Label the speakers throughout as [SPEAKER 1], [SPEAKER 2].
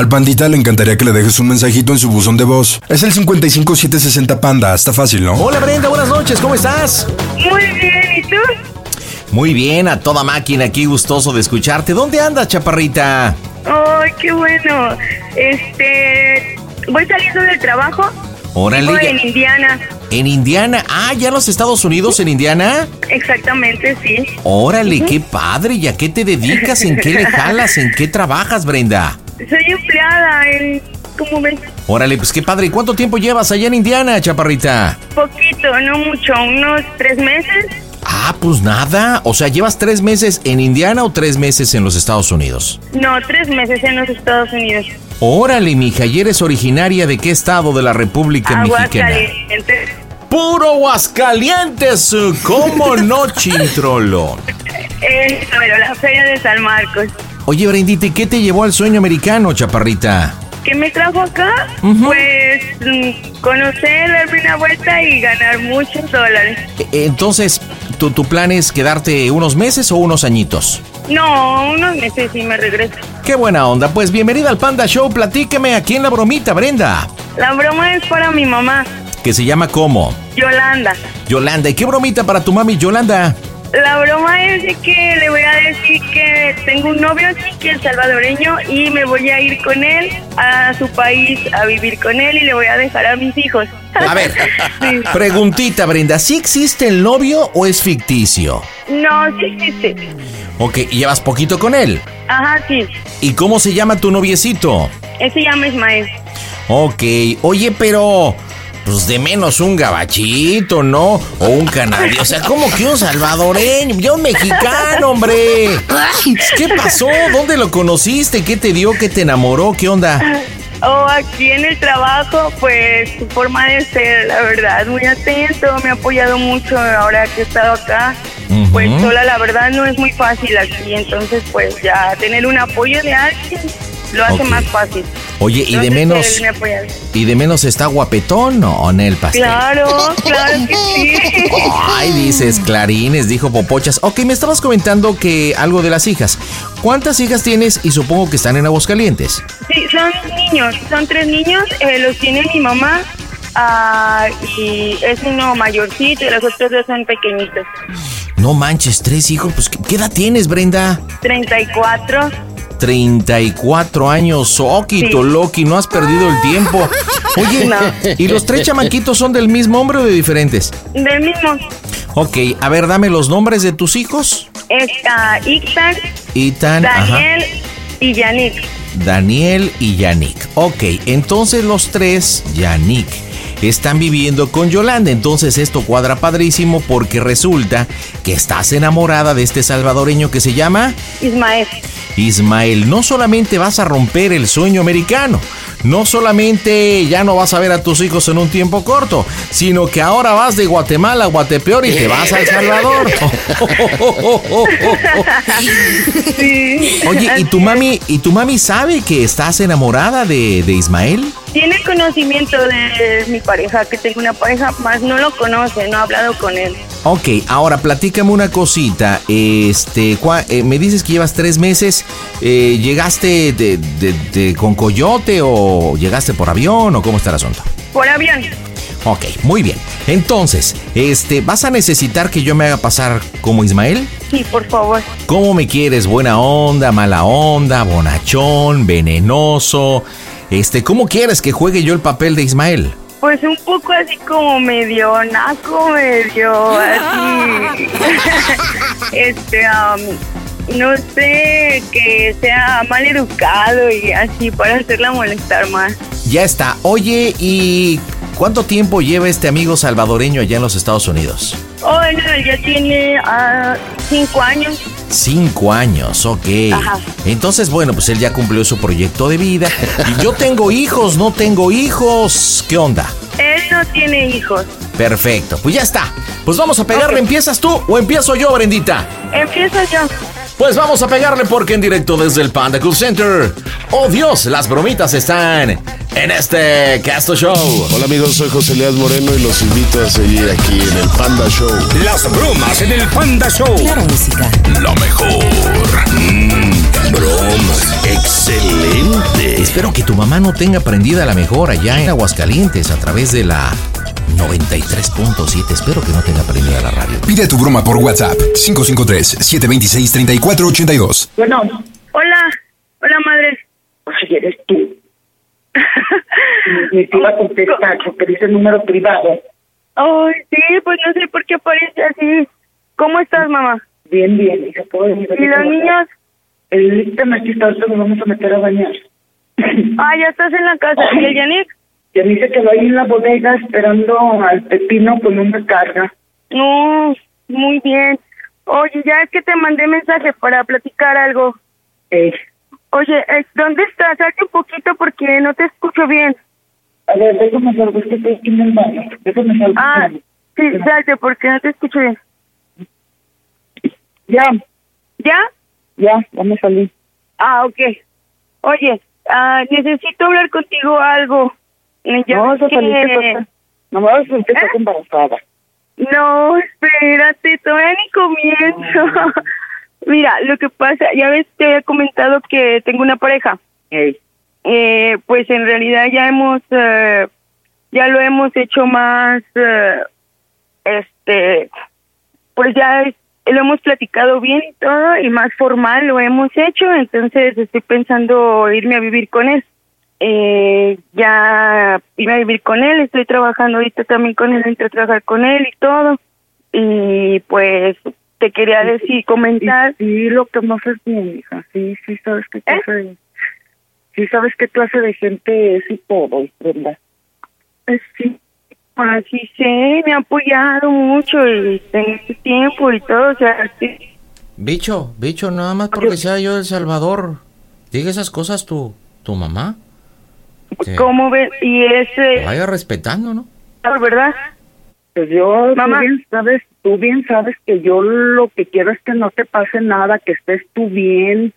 [SPEAKER 1] Al pandita le encantaría que le dejes un mensajito en su buzón de voz. Es el 55760 Panda, está fácil, ¿no?
[SPEAKER 2] Hola Brenda, buenas noches, ¿cómo estás?
[SPEAKER 3] Muy bien, ¿y tú?
[SPEAKER 2] Muy bien, a toda máquina, aquí gustoso de escucharte. ¿Dónde andas, chaparrita?
[SPEAKER 3] Ay, qué bueno. Este, voy saliendo del trabajo.
[SPEAKER 2] Órale.
[SPEAKER 3] Voy en Indiana.
[SPEAKER 2] En Indiana. Ah, ya en los Estados Unidos, en Indiana.
[SPEAKER 3] Exactamente, sí.
[SPEAKER 2] Órale, qué padre. ¿Y a qué te dedicas? ¿En qué le jalas? ¿En qué trabajas, Brenda?
[SPEAKER 3] Soy empleada en, ¿cómo ves?
[SPEAKER 2] Órale, pues qué padre. ¿Y cuánto tiempo llevas allá en Indiana, chaparrita?
[SPEAKER 3] Poquito, no mucho, unos tres meses.
[SPEAKER 2] Ah, pues nada. O sea, ¿llevas tres meses en Indiana o tres meses en los Estados Unidos?
[SPEAKER 3] No, tres meses en los Estados Unidos.
[SPEAKER 2] Órale, mija, ¿y eres originaria de qué estado de la República Mexicana?
[SPEAKER 3] Aguascalientes.
[SPEAKER 2] ¡Puro Aguascalientes! ¿Cómo no, chintrolo?
[SPEAKER 3] Eh, pero la feria de San Marcos.
[SPEAKER 2] Oye, Brendita, ¿y qué te llevó al sueño americano, chaparrita?
[SPEAKER 3] ¿Qué me trajo acá? Pues mm, conocer, darme una vuelta y ganar muchos dólares.
[SPEAKER 2] E- Entonces, ¿tu, ¿tu plan es quedarte unos meses o unos añitos?
[SPEAKER 3] No, unos meses y me regreso.
[SPEAKER 2] Qué buena onda. Pues bienvenida al Panda Show. Platícame aquí en la bromita, Brenda.
[SPEAKER 3] La broma es para mi mamá,
[SPEAKER 2] Que se llama ¿cómo?
[SPEAKER 3] Yolanda.
[SPEAKER 2] Yolanda. ¿Y qué bromita para tu mami, Yolanda?
[SPEAKER 3] La broma es de que le voy a decir que tengo un novio aquí, que es salvadoreño, y me voy a ir con él a su país a vivir con él y le voy a dejar a mis hijos.
[SPEAKER 2] A ver,
[SPEAKER 3] Sí.
[SPEAKER 2] preguntita, Brenda. ¿Sí existe el novio o es ficticio?
[SPEAKER 3] No, sí existe.
[SPEAKER 2] Ok, ¿y llevas poquito con él?
[SPEAKER 3] Ajá, sí.
[SPEAKER 2] ¿Y cómo se llama tu noviecito?
[SPEAKER 3] Él se llama Ismael.
[SPEAKER 2] Ok, oye, pero... Pues de menos un gabachito, ¿no? O un canadiense. O sea, como que un salvadoreño. Yo un mexicano, hombre. ¿Qué pasó? ¿Dónde lo conociste? ¿Qué te dio? ¿Qué te enamoró? ¿Qué onda?
[SPEAKER 3] O aquí en el trabajo, pues su forma de ser, la verdad, muy atento, me ha apoyado mucho ahora que he estado acá. Pues sola, la verdad, no es muy fácil aquí, entonces, pues ya tener un apoyo de alguien lo hace
[SPEAKER 2] Ok.
[SPEAKER 3] más fácil.
[SPEAKER 2] Oye, ¿y de
[SPEAKER 3] Entonces,
[SPEAKER 2] menos y de menos está guapetón o en el pastel?
[SPEAKER 3] Claro, claro que sí.
[SPEAKER 2] Ay, dices clarines, dijo Popochas. Ok, me estabas comentando que algo de las hijas. ¿Cuántas hijas tienes? Y supongo que están en Aguascalientes.
[SPEAKER 3] Sí, son niños, son tres niños, eh, los tiene mi mamá. ah, y es uno mayorcito y los otros dos son pequeñitos.
[SPEAKER 2] No manches, tres hijos. Pues, ¿qué qué edad tienes, Brenda?
[SPEAKER 3] 34.
[SPEAKER 2] 34 años, Oquito,
[SPEAKER 3] Sí.
[SPEAKER 2] Loki, no has perdido el tiempo. Oye,
[SPEAKER 3] No.
[SPEAKER 2] ¿y los tres chamaquitos son del mismo hombre o de diferentes?
[SPEAKER 3] Del mismo.
[SPEAKER 2] Ok, a ver, dame los nombres de tus hijos.
[SPEAKER 3] Está Ixtan,
[SPEAKER 2] Itan, ajá.
[SPEAKER 3] Daniel y Yannick.
[SPEAKER 2] Daniel y Yannick. Ok, entonces los tres, Yannick, están viviendo con Yolanda. Entonces esto cuadra padrísimo porque resulta que estás enamorada de este salvadoreño que se llama
[SPEAKER 3] Ismael.
[SPEAKER 2] Ismael. No solamente vas a romper el sueño americano, no solamente ya no vas a ver a tus hijos en un tiempo corto, sino que ahora vas de Guatemala a Guatepeor y te vas a El Salvador. Oye, ¿y tu mami, y tu mami sabe que estás enamorada de, de Ismael?
[SPEAKER 3] Tiene conocimiento de mi pareja, que tengo una pareja, más no lo conoce, no ha hablado con él.
[SPEAKER 2] Ok, ahora platícame una cosita. Este, eh, me dices que llevas tres meses. Eh, ¿Llegaste de, de, con coyote o llegaste por avión o cómo está el asunto?
[SPEAKER 3] Por avión.
[SPEAKER 2] Ok, muy bien. Entonces, este, ¿vas a necesitar que yo me haga pasar como Ismael?
[SPEAKER 3] Sí, por favor.
[SPEAKER 2] ¿Cómo me quieres? ¿Buena onda, mala onda, bonachón, venenoso? Este, ¿cómo quieres que juegue yo el papel de Ismael?
[SPEAKER 3] Pues un poco así como medio naco, medio así. este, um, no sé, que sea mal educado y así para hacerla molestar más.
[SPEAKER 2] Ya está. Oye, ¿y cuánto tiempo lleva este amigo salvadoreño allá en los Estados Unidos?
[SPEAKER 3] Oh, no, ya tiene uh, cinco años.
[SPEAKER 2] Cinco años, ok. Entonces, bueno, pues él ya cumplió su proyecto de vida. Y yo tengo hijos, no tengo hijos. ¿Qué onda?
[SPEAKER 3] Él no tiene hijos.
[SPEAKER 2] Perfecto, pues ya está. Pues vamos a pegarle. ¿Empiezas tú o empiezo yo, Brendita?
[SPEAKER 3] Empiezo yo.
[SPEAKER 2] Pues vamos a pegarle porque en directo desde el Panda Cool Center. Oh Dios, las bromitas están en este Casto Show.
[SPEAKER 4] Hola amigos, soy José Leal Moreno y los invito a seguir aquí en el Panda Show.
[SPEAKER 5] Las bromas en el Panda Show.
[SPEAKER 6] Claro, música.
[SPEAKER 5] Lo mejor. Mmm, bromas. Excelente.
[SPEAKER 2] Espero que tu mamá no tenga prendida la mejor allá en Aguascalientes a través de la 93.7. Espero que no tenga prendida la radio.
[SPEAKER 1] Pide tu broma por WhatsApp. 553-726-3482.
[SPEAKER 3] Bueno. Hola. Hola, madre.
[SPEAKER 7] Oye, eres tú. Me iba a contestar porque dice el número privado.
[SPEAKER 3] Ay, sí, pues no sé por qué aparece así. ¿Cómo estás, mamá?
[SPEAKER 7] Bien, bien, hija. ¿puedo
[SPEAKER 3] ¿Y los niños?
[SPEAKER 7] El aquí está, nos vamos a meter a bañar.
[SPEAKER 3] Ah, ya estás en la casa. ¿Y el Yannick?
[SPEAKER 7] Ya dice que va ahí en la bodega esperando al pepino con una carga.
[SPEAKER 3] No, muy bien. Oye, ya es que te mandé mensaje para platicar algo.
[SPEAKER 7] Eh.
[SPEAKER 3] Oye, ¿dónde estás? Salte un poquito porque no te escucho bien.
[SPEAKER 7] A ver, déjame salgo, es que estoy aquí en el baño. Déjame salgo.
[SPEAKER 3] Ah, sí, salte porque no te escucho bien.
[SPEAKER 7] Ya.
[SPEAKER 3] ¿Ya?
[SPEAKER 7] Ya, ya me salí.
[SPEAKER 3] Ah, ok. Oye, ah, necesito hablar contigo algo.
[SPEAKER 7] Ya no, eso que... No me vas a decir que estás embarazada.
[SPEAKER 3] No, espérate, todavía ni comienzo. Mira, lo que pasa, ya ves, te había comentado que tengo una pareja. Eh, pues en realidad ya hemos, eh, ya lo hemos hecho más, eh, este, pues ya lo hemos platicado bien y todo, y más formal lo hemos hecho, entonces estoy pensando irme a vivir con él. Eh, ya irme a vivir con él, estoy trabajando ahorita también con él, entro a trabajar con él y todo. Y pues te quería decir, comentar.
[SPEAKER 7] Sí, lo que más es bien, hija. Sí, sí, sabes qué ¿Eh? clase de. Sí, sabes qué clase de gente es y todo, ¿verdad?
[SPEAKER 3] Eh, sí, así sé, me ha apoyado mucho y en este tiempo y todo, o sea, sí.
[SPEAKER 2] Bicho, bicho, nada más porque sea yo El Salvador. Diga esas cosas tu, tu mamá.
[SPEAKER 3] ¿Cómo ves? Y ese...
[SPEAKER 2] Vaya respetando, ¿no?
[SPEAKER 3] ¿Verdad?
[SPEAKER 7] Pues yo, Mamá. Tú bien sabes, tú bien sabes que yo lo que quiero es que no te pase nada, que estés tú bien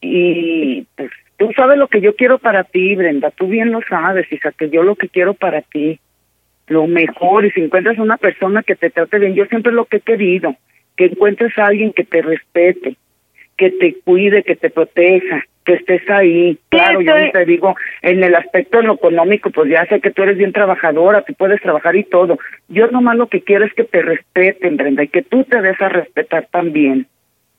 [SPEAKER 7] y pues tú sabes lo que yo quiero para ti, Brenda, tú bien lo sabes, hija, que yo lo que quiero para ti, lo mejor, y si encuentras una persona que te trate bien, yo siempre lo que he querido, que encuentres a alguien que te respete, que te cuide, que te proteja, que estés ahí. Claro, yo te digo, en el aspecto de lo económico, pues ya sé que tú eres bien trabajadora, tú puedes trabajar y todo. Yo nomás lo que quiero es que te respeten, Brenda, y que tú te des a respetar también.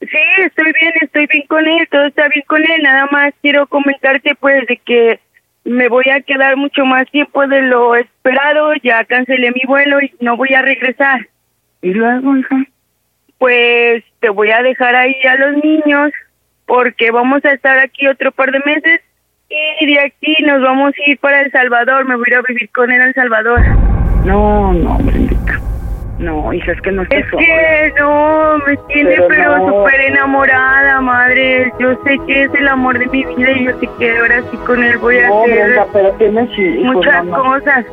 [SPEAKER 3] Sí, estoy bien, estoy bien con él, todo está bien con él. Nada más quiero comentarte, pues, de que me voy a quedar mucho más tiempo de lo esperado. Ya cancelé mi vuelo y no voy a regresar.
[SPEAKER 7] ¿Y luego, hija?
[SPEAKER 3] Pues te voy a dejar ahí a los niños porque vamos a estar aquí otro par de meses Y de aquí nos vamos a ir para El Salvador. Me voy a ir a vivir con él a El Salvador.
[SPEAKER 7] No, no, Brendita. No, hija, es que no
[SPEAKER 3] Es que no, me tiene
[SPEAKER 7] Pero
[SPEAKER 3] pero
[SPEAKER 7] no.
[SPEAKER 3] súper enamorada, madre. Yo sé que es el amor de mi vida y yo sé que ahora sí con él voy a
[SPEAKER 7] No,
[SPEAKER 3] hacer
[SPEAKER 7] Brenda, pero tienes hijos,
[SPEAKER 3] muchas
[SPEAKER 7] mamá.
[SPEAKER 3] cosas.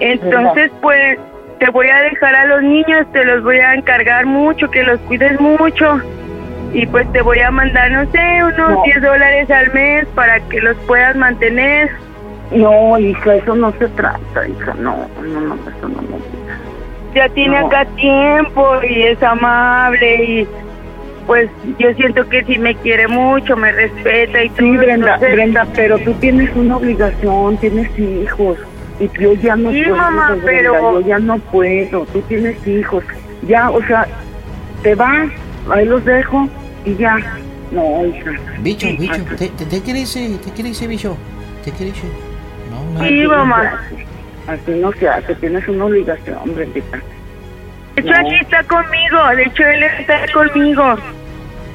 [SPEAKER 3] Entonces, pues, te voy a dejar a los niños, te los voy a encargar mucho, que los cuides mucho. Y pues te voy a mandar, no sé, unos
[SPEAKER 7] No.
[SPEAKER 3] 10 dólares al mes para que los puedas mantener.
[SPEAKER 7] No, hija, eso no se trata, hija. No, no, no, eso no me gusta.
[SPEAKER 3] Ya tiene
[SPEAKER 7] No.
[SPEAKER 3] acá tiempo y es amable y pues yo siento que sí me quiere mucho, me respeta y todo.
[SPEAKER 7] Sí, Brenda,
[SPEAKER 3] entonces-
[SPEAKER 7] Brenda, pero tú tienes una obligación, tienes hijos. Y yo ya no
[SPEAKER 3] Sí,
[SPEAKER 7] puedo,
[SPEAKER 3] mamá,
[SPEAKER 7] Brenda,
[SPEAKER 3] pero-
[SPEAKER 7] yo ya no puedo. Tú tienes hijos. Ya, o sea, te vas, ahí los dejo y ya. No, hija.
[SPEAKER 2] Bicho,
[SPEAKER 7] Sí,
[SPEAKER 2] bicho, ¿te, te, te qué dice? ¿Te dice, bicho? ¿Te qué dice? No, no.
[SPEAKER 3] Sí, mamá.
[SPEAKER 7] Así no se hace, tienes una obligación, Brendita.
[SPEAKER 3] De hecho,
[SPEAKER 7] No.
[SPEAKER 3] aquí está conmigo, de hecho, él está conmigo.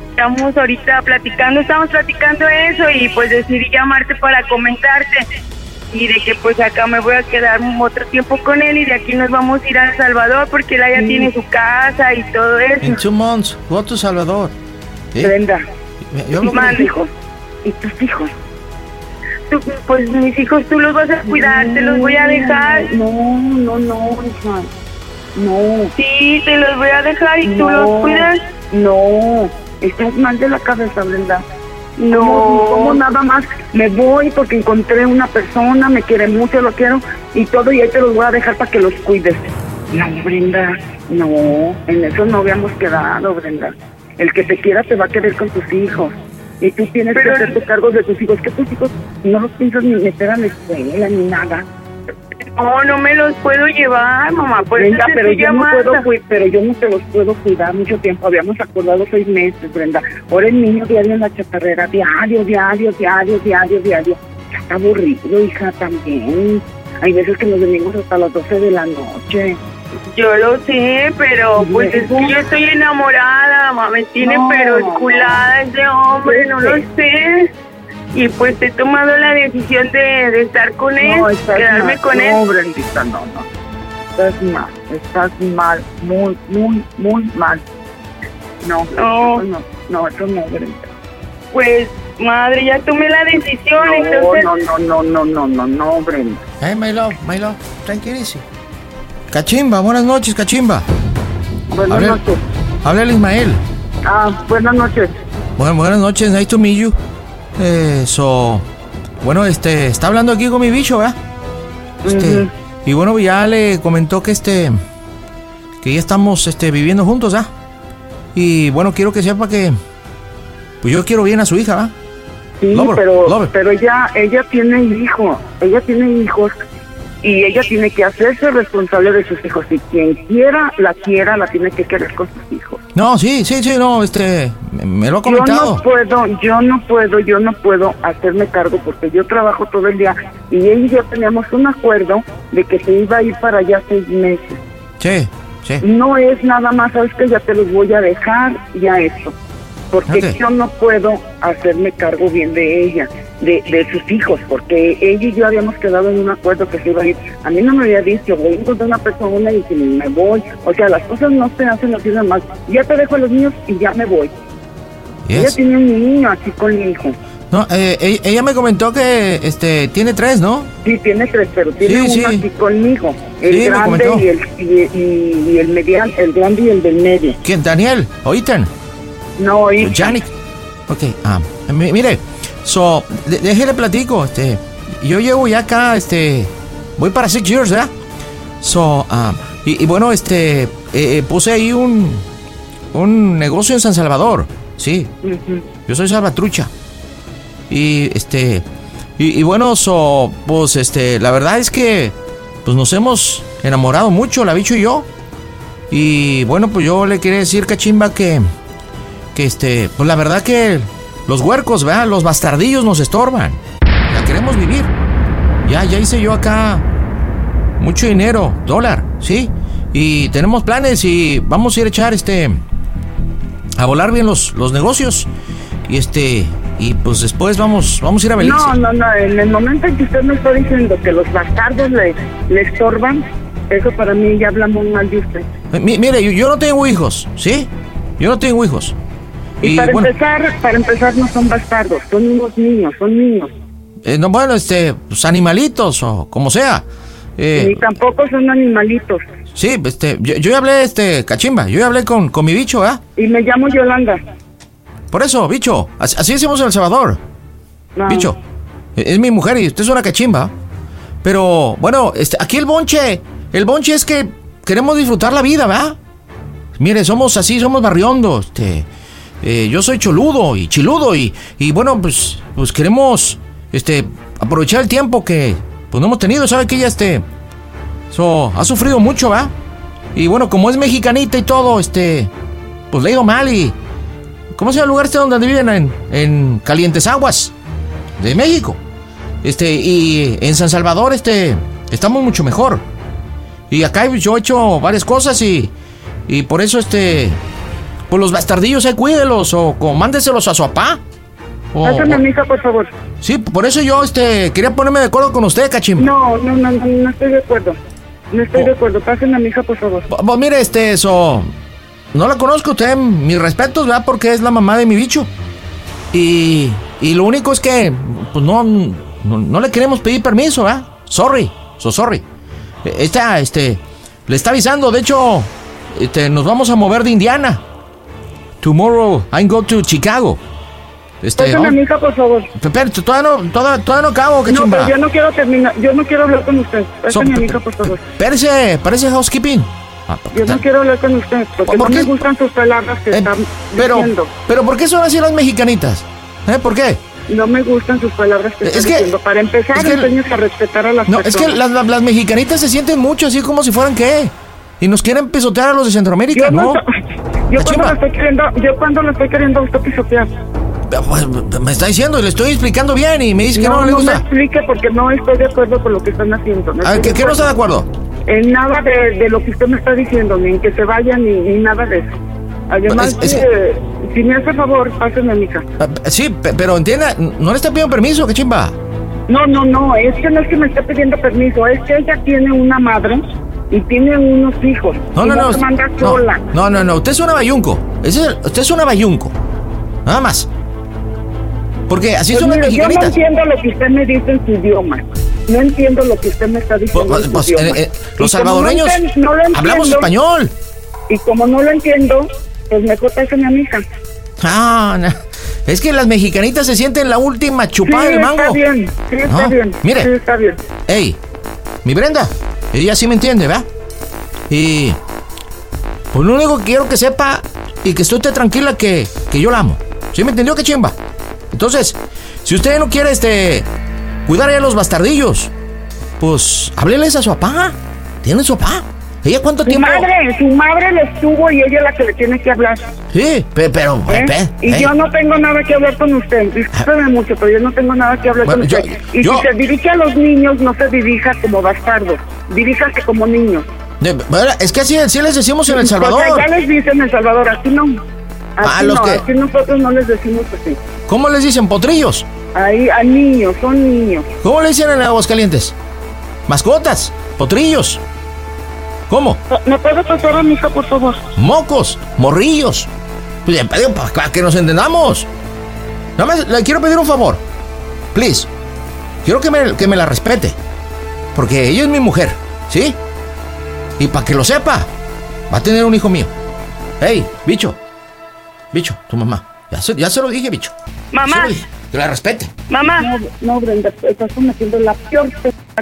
[SPEAKER 3] Estamos ahorita platicando, estamos platicando eso y pues decidí llamarte para comentarte. Y de que pues acá me voy a quedar otro tiempo con él y de aquí nos vamos a ir a El Salvador porque él allá
[SPEAKER 7] Sí.
[SPEAKER 3] tiene su casa y todo eso.
[SPEAKER 2] In two months, go to Salvador. ¿Eh?
[SPEAKER 7] Brenda,
[SPEAKER 2] Yo hablo
[SPEAKER 7] ¿y
[SPEAKER 2] con
[SPEAKER 3] Mande.
[SPEAKER 7] tus hijos? ¿Y tus hijos?
[SPEAKER 3] Tú- pues mis hijos tú los vas a cuidar, te los voy a dejar.
[SPEAKER 7] No, no, no, hija. No.
[SPEAKER 3] Sí, te los voy a dejar y tú
[SPEAKER 7] no,
[SPEAKER 3] los cuidas.
[SPEAKER 7] No, estás mal de la cabeza, Brenda.
[SPEAKER 3] No.
[SPEAKER 7] ¿Cómo, cómo nada más me voy porque encontré una persona, me quiere mucho, lo quiero y todo y ahí te los voy a dejar para que los cuides? No, Brenda, no, en eso no habíamos quedado, Brenda. El que te quiera te va a querer con tus hijos. Y tú tienes
[SPEAKER 3] Pero-
[SPEAKER 7] que hacerte cargo de tus hijos, que tus hijos no los piensas ni meter a la escuela ni nada.
[SPEAKER 3] No, no me los puedo llevar, mamá. Por
[SPEAKER 7] Brenda, pero yo no puedo pero yo no te los puedo cuidar mucho tiempo. Habíamos acordado seis meses, Brenda. Ahora el niño diario en la chatarrera, diario, diario, diario, diario, diario. Ya está aburrido, hija, también. Hay veces que nos venimos hasta las 12 de la noche.
[SPEAKER 3] Yo lo sé, pero
[SPEAKER 7] ¿Y
[SPEAKER 3] pues es que yo estoy enamorada, mamá. Me tiene
[SPEAKER 7] No,
[SPEAKER 3] pero esculada ese hombre, no lo sé. Y pues he tomado la decisión de, de estar con él,
[SPEAKER 7] No,
[SPEAKER 3] quedarme
[SPEAKER 7] mal.
[SPEAKER 3] con
[SPEAKER 7] no,
[SPEAKER 3] él.
[SPEAKER 7] Brendita, no, no. Estás mal, estás mal, muy, muy, muy mal. No,
[SPEAKER 3] No.
[SPEAKER 7] eso no, no, eso no, Brenda.
[SPEAKER 3] Pues, madre, ya tomé la decisión,
[SPEAKER 7] No,
[SPEAKER 3] entonces...
[SPEAKER 7] no, no, no, no, no, no, no, Brenda.
[SPEAKER 2] Hey, my love, my love, tranquilísimo. Cachimba, buenas noches, Cachimba.
[SPEAKER 7] Buenas
[SPEAKER 2] Habla-
[SPEAKER 7] noches.
[SPEAKER 2] Habla el Ismael.
[SPEAKER 7] Ah, buenas noches.
[SPEAKER 2] Bueno, buenas noches, nice to meet you. Eh, so, bueno, este, está hablando aquí con mi bicho, ¿verdad? Este, y bueno, ya le comentó que este, que ya estamos, este, viviendo juntos, ¿ah? Y bueno, quiero que sepa que, pues yo quiero bien a su hija, ¿verdad?
[SPEAKER 7] Sí,
[SPEAKER 2] Lover,
[SPEAKER 7] pero,
[SPEAKER 2] lover.
[SPEAKER 7] pero ella, ella tiene hijo, ella tiene hijos y ella tiene que hacerse responsable de sus hijos. Y quien quiera, la quiera, la tiene que querer con sus hijos.
[SPEAKER 2] No, sí, sí, sí, no, este, me, me lo ha
[SPEAKER 7] Yo
[SPEAKER 2] comentado.
[SPEAKER 7] no puedo, yo no puedo, yo no puedo hacerme cargo porque yo trabajo todo el día y ella y yo teníamos un acuerdo de que se iba a ir para allá seis meses.
[SPEAKER 2] Sí, sí.
[SPEAKER 7] No es nada más, sabes que ya te los voy a dejar, ya eso. Porque yo no puedo hacerme cargo bien de ella, de, de sus hijos, porque ella y yo habíamos quedado en un acuerdo que se iba a ir. A mí no me había dicho, voy a encontrar una persona y que me voy. O sea, las cosas no se hacen así nada más. Ya te dejo a los niños y ya me voy. Ella tiene un niño así con mi hijo.
[SPEAKER 2] No, eh, ella, ella me comentó que, este, tiene tres, ¿no?
[SPEAKER 7] Sí, tiene tres, pero tiene
[SPEAKER 2] Sí,
[SPEAKER 7] uno
[SPEAKER 2] sí.
[SPEAKER 7] así conmigo. El
[SPEAKER 2] Sí,
[SPEAKER 7] grande y el, y, y- y el mediano, el grande y el del medio.
[SPEAKER 2] ¿Quién? ¿Daniel? ¿O Ethan?
[SPEAKER 7] No, y
[SPEAKER 2] Yannick. Ok, ah, mi- mire, so, de- déjele platico, este, yo llevo ya acá, este, voy para six years, ¿verdad? So, ah, y, y bueno, este, eh, eh, puse ahí un, un negocio en San Salvador, sí, yo soy salvatrucha. Y, este, y, y bueno, so, pues, este, la verdad es que, pues nos hemos enamorado mucho, la bicho y yo. Y bueno, pues yo le quería decir, cachimba, que, que este, pues la verdad que los huercos, ¿verdad? Los bastardillos nos estorban. La queremos vivir. Ya, ya hice yo acá mucho dinero, dólar, ¿sí? Y tenemos planes y vamos a ir a echar este, a volar bien los, los negocios. Y este, y pues después vamos, vamos a ir a Belice.
[SPEAKER 7] No, no, no. En el momento en que usted me está diciendo que los bastardos le, le estorban, eso para mí ya habla muy mal de usted.
[SPEAKER 2] Mi- mire, yo, yo no tengo hijos, ¿sí? Yo no tengo hijos.
[SPEAKER 7] Y, para
[SPEAKER 2] bueno,
[SPEAKER 7] empezar, para empezar no son bastardos, son unos niños, son niños.
[SPEAKER 2] eh, no, bueno, este, pues animalitos o como sea. Eh,
[SPEAKER 7] Ni tampoco son animalitos.
[SPEAKER 2] sí, este, yo, yo ya hablé, este, cachimba, yo ya hablé con, con mi bicho, ¿verdad?
[SPEAKER 7] Y me llamo Yolanda.
[SPEAKER 2] Por eso, bicho, así, así decimos en El Salvador.
[SPEAKER 7] No.
[SPEAKER 2] Bicho, eh, es mi mujer y usted es una cachimba. Pero, bueno, este, aquí el bonche, el bonche es que queremos disfrutar la vida, ¿verdad? Mire, somos así, somos barriondos, este, eh, yo soy choludo y chiludo y, y bueno, pues, pues queremos, este, aprovechar el tiempo que, pues no hemos tenido, ¿sabe que ella, este, so, ha sufrido mucho, ¿verdad? Y bueno, como es mexicanita y todo, este, pues le ido mal y, ¿cómo se llama el lugar este donde viven? En, en Calientes Aguas, de México. Este, y en San Salvador, este, estamos mucho mejor. Y acá yo he hecho varias cosas y, y por eso, este, pues los bastardillos, eh, cuídelos o, o mándeselos a su papá. O-
[SPEAKER 7] Pásame a mi hija, por favor.
[SPEAKER 2] sí, por eso yo, este, quería ponerme de acuerdo con usted, cachimba.
[SPEAKER 7] No, no, no, no, no estoy de acuerdo. No estoy
[SPEAKER 2] Oh.
[SPEAKER 7] de acuerdo. Pásenme a mi hija, por favor.
[SPEAKER 2] Pues, pues, mire, este, eso. No la conozco usted, mis respetos, ¿verdad? Porque es la mamá de mi bicho. Y, y lo único es que, pues no, no, no le queremos pedir permiso, ¿verdad? Sorry, so sorry. Eh, Esta, este, le está avisando, de hecho, este, nos vamos a mover de Indiana. Tomorrow I go to Chicago. Este,
[SPEAKER 7] Pásame a
[SPEAKER 2] oh,
[SPEAKER 7] mi hija, por favor.
[SPEAKER 2] espera, todavía no, todavía, todavía no acabo,
[SPEAKER 7] No,
[SPEAKER 2] cachimba.
[SPEAKER 7] pero yo no quiero terminar. Yo no quiero hablar con usted. Pásame a mi hija, por favor.
[SPEAKER 2] Parece, parece housekeeping. Ah,
[SPEAKER 7] Yo no quiero hablar con usted porque
[SPEAKER 2] ¿Por
[SPEAKER 7] no
[SPEAKER 2] qué?
[SPEAKER 7] me gustan sus palabras que
[SPEAKER 2] Eh,
[SPEAKER 7] están
[SPEAKER 2] pero,
[SPEAKER 7] diciendo.
[SPEAKER 2] pero ¿por qué son así las mexicanitas? ¿Eh? ¿Por qué?
[SPEAKER 7] No me gustan sus palabras que
[SPEAKER 2] Es
[SPEAKER 7] están
[SPEAKER 2] que-
[SPEAKER 7] diciendo. Para empezar,
[SPEAKER 2] es que-
[SPEAKER 7] a respetar a las
[SPEAKER 2] No, es
[SPEAKER 7] personas.
[SPEAKER 2] que las, las- las mexicanitas se sienten mucho así como si fueran qué. Y nos quieren pisotear a los de Centroamérica,
[SPEAKER 7] Yo
[SPEAKER 2] ¿no?
[SPEAKER 7] no, yo cuando lo estoy queriendo, yo cuando lo estoy queriendo a usted pisotear.
[SPEAKER 2] Pues, me está diciendo le estoy explicando bien y me dice que no, le
[SPEAKER 7] me
[SPEAKER 2] gusta.
[SPEAKER 7] explique porque no estoy de acuerdo con lo que están haciendo. No
[SPEAKER 2] A ver,
[SPEAKER 7] estoy
[SPEAKER 2] ¿qué, qué no está de acuerdo?
[SPEAKER 7] En nada de, de lo que usted me está diciendo, ni en que se vayan, ni, ni nada de eso. Además,
[SPEAKER 2] Es- es
[SPEAKER 7] eh, si me hace favor, pásenme a mi hija.
[SPEAKER 2] Ah, Sí, pe- pero entienda, no le está pidiendo permiso, qué chimba.
[SPEAKER 7] No, no, no, es que no es que me esté pidiendo permiso, es que ella tiene una madre y tiene unos hijos.
[SPEAKER 2] No, no, no.
[SPEAKER 7] manda
[SPEAKER 2] no,
[SPEAKER 7] sola.
[SPEAKER 2] No, no, no. Usted es una bayunco. Usted es una bayunco. Nada más. Porque así
[SPEAKER 7] Pues
[SPEAKER 2] son las
[SPEAKER 7] mire, yo no
[SPEAKER 2] mexicanitas.
[SPEAKER 7] entiendo lo que usted me dice en su idioma. No entiendo lo que usted me está diciendo.
[SPEAKER 2] Pues,
[SPEAKER 7] en su
[SPEAKER 2] pues,
[SPEAKER 7] idioma.
[SPEAKER 2] eh, eh, los salvadoreños
[SPEAKER 7] no
[SPEAKER 2] hablamos español.
[SPEAKER 7] Y como no lo entiendo, pues mejor pásenme a mi hija.
[SPEAKER 2] Ah, no. Es que las mexicanitas se sienten la última chupada
[SPEAKER 7] sí,
[SPEAKER 2] del mango.
[SPEAKER 7] está bien, sí, está
[SPEAKER 2] No,
[SPEAKER 7] bien.
[SPEAKER 2] mire.
[SPEAKER 7] Sí, está bien.
[SPEAKER 2] Ey, mi Brenda, ella sí me entiende, ¿verdad? Y pues lo único que quiero que sepa y que esté usted tranquila que, que yo la amo. ¿Sí me entendió, que chimba? Entonces, si usted no quiere este cuidar a los bastardillos, pues hábleles a su papá. ¿Tiene su papá? ¿Ella cuánto
[SPEAKER 7] Su
[SPEAKER 2] tiempo?
[SPEAKER 7] madre, su madre le estuvo y ella es la que le tiene que hablar.
[SPEAKER 2] Sí, pe- pero,
[SPEAKER 7] ¿eh?
[SPEAKER 2] pe-
[SPEAKER 7] y
[SPEAKER 2] eh.
[SPEAKER 7] yo no tengo nada que hablar con usted. Discúlpeme mucho, pero yo no tengo nada que hablar
[SPEAKER 2] Bueno,
[SPEAKER 7] con
[SPEAKER 2] yo-
[SPEAKER 7] usted. y
[SPEAKER 2] yo-
[SPEAKER 7] si se dirige a los niños, no se dirija como bastardos. Diríjase como niños.
[SPEAKER 2] De- es que así, así les decimos en El Salvador.
[SPEAKER 7] Porque allá les dicen en El Salvador, aquí no. Aquí
[SPEAKER 2] Ah, los
[SPEAKER 7] no,
[SPEAKER 2] que-
[SPEAKER 7] aquí nosotros no les decimos así.
[SPEAKER 2] ¿Cómo les dicen? Potrillos.
[SPEAKER 7] Ahí, a niños, son niños.
[SPEAKER 2] ¿Cómo le dicen en Aguascalientes? Mascotas, potrillos. ¿Cómo?
[SPEAKER 7] ¿Me puede pasar a mi hija, por favor?
[SPEAKER 2] Mocos, morrillos. Pues le pido para, que nos entendamos. Nada más le quiero pedir un favor. Please. Quiero que me, que me la respete. Porque ella es mi mujer, ¿sí? Y para que lo sepa, va a tener un hijo mío. Hey, bicho. Bicho, tu mamá. Ya se, ya se lo dije, bicho.
[SPEAKER 3] Mamá.
[SPEAKER 2] Dije. Que la respete.
[SPEAKER 3] Mamá.
[SPEAKER 7] No, no, Brenda, estás cometiendo la peor.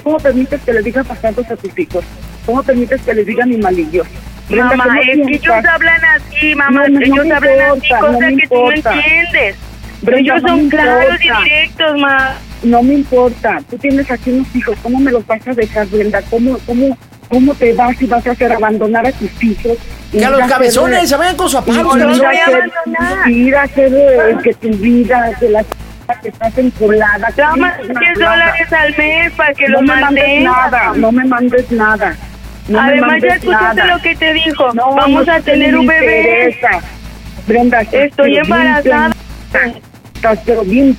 [SPEAKER 7] ¿Cómo permites que le digan bastardos a tus hijos? ¿Cómo permites que les digan animalillos? Brenda,
[SPEAKER 3] Mamá,
[SPEAKER 7] ¿cómo
[SPEAKER 3] es que ellos hablan así, mamá.
[SPEAKER 7] No, no, no
[SPEAKER 3] ellos
[SPEAKER 7] me
[SPEAKER 3] hablan así,
[SPEAKER 7] importa, no
[SPEAKER 3] cosas
[SPEAKER 7] me
[SPEAKER 3] que tú no
[SPEAKER 7] importa.
[SPEAKER 3] entiendes.
[SPEAKER 7] Brenda,
[SPEAKER 3] ellos
[SPEAKER 7] no
[SPEAKER 3] son claros
[SPEAKER 7] importa.
[SPEAKER 3] y directos, ma.
[SPEAKER 7] No me importa. Tú tienes aquí unos hijos. ¿Cómo me los vas a dejar, Brenda? ¿Cómo, cómo, cómo te vas y vas a hacer abandonar a tus hijos? Y
[SPEAKER 2] Que a los cabezones se vayan con su papá.
[SPEAKER 3] no los voy a abandonar.
[SPEAKER 7] y ir a hacer que tu vida, que la que estás encolada. que
[SPEAKER 3] Dame
[SPEAKER 7] tienes una
[SPEAKER 3] 10
[SPEAKER 7] plaga.
[SPEAKER 3] dólares al mes para que
[SPEAKER 7] no
[SPEAKER 3] los
[SPEAKER 7] me mandes nada, no me mandes nada. No
[SPEAKER 3] Además, ya escuchaste
[SPEAKER 7] nada.
[SPEAKER 3] lo que te dijo.
[SPEAKER 7] No,
[SPEAKER 3] Vamos a tener un bebé.
[SPEAKER 7] interesa. Brenda,
[SPEAKER 3] Estoy embarazada.
[SPEAKER 7] estás pero bien.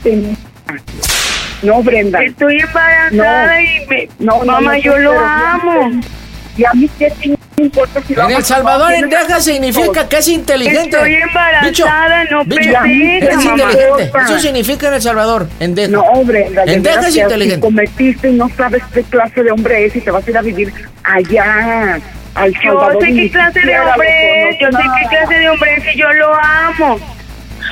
[SPEAKER 7] No, Brenda.
[SPEAKER 3] Estoy embarazada
[SPEAKER 7] No.
[SPEAKER 3] y me... Mamá, yo lo amo.
[SPEAKER 7] Y a mí qué me importa si lo
[SPEAKER 2] En El
[SPEAKER 7] no,
[SPEAKER 2] Salvador,
[SPEAKER 7] hijos.
[SPEAKER 2] significa que es inteligente.
[SPEAKER 3] Estoy embarazada, no
[SPEAKER 2] bicho,
[SPEAKER 3] pendeja,
[SPEAKER 2] es
[SPEAKER 3] mamá.
[SPEAKER 2] inteligente. Eso significa en El Salvador, endeja.
[SPEAKER 7] No, de
[SPEAKER 2] Endeja
[SPEAKER 7] veras
[SPEAKER 2] es inteligente.
[SPEAKER 7] cometiste y no sabes qué clase de hombre es y te vas a ir a vivir allá, al
[SPEAKER 3] Yo
[SPEAKER 7] Salvador.
[SPEAKER 3] sé
[SPEAKER 7] y
[SPEAKER 3] qué clase de
[SPEAKER 7] lo
[SPEAKER 3] hombre es, yo sé qué clase de hombre es y yo lo amo.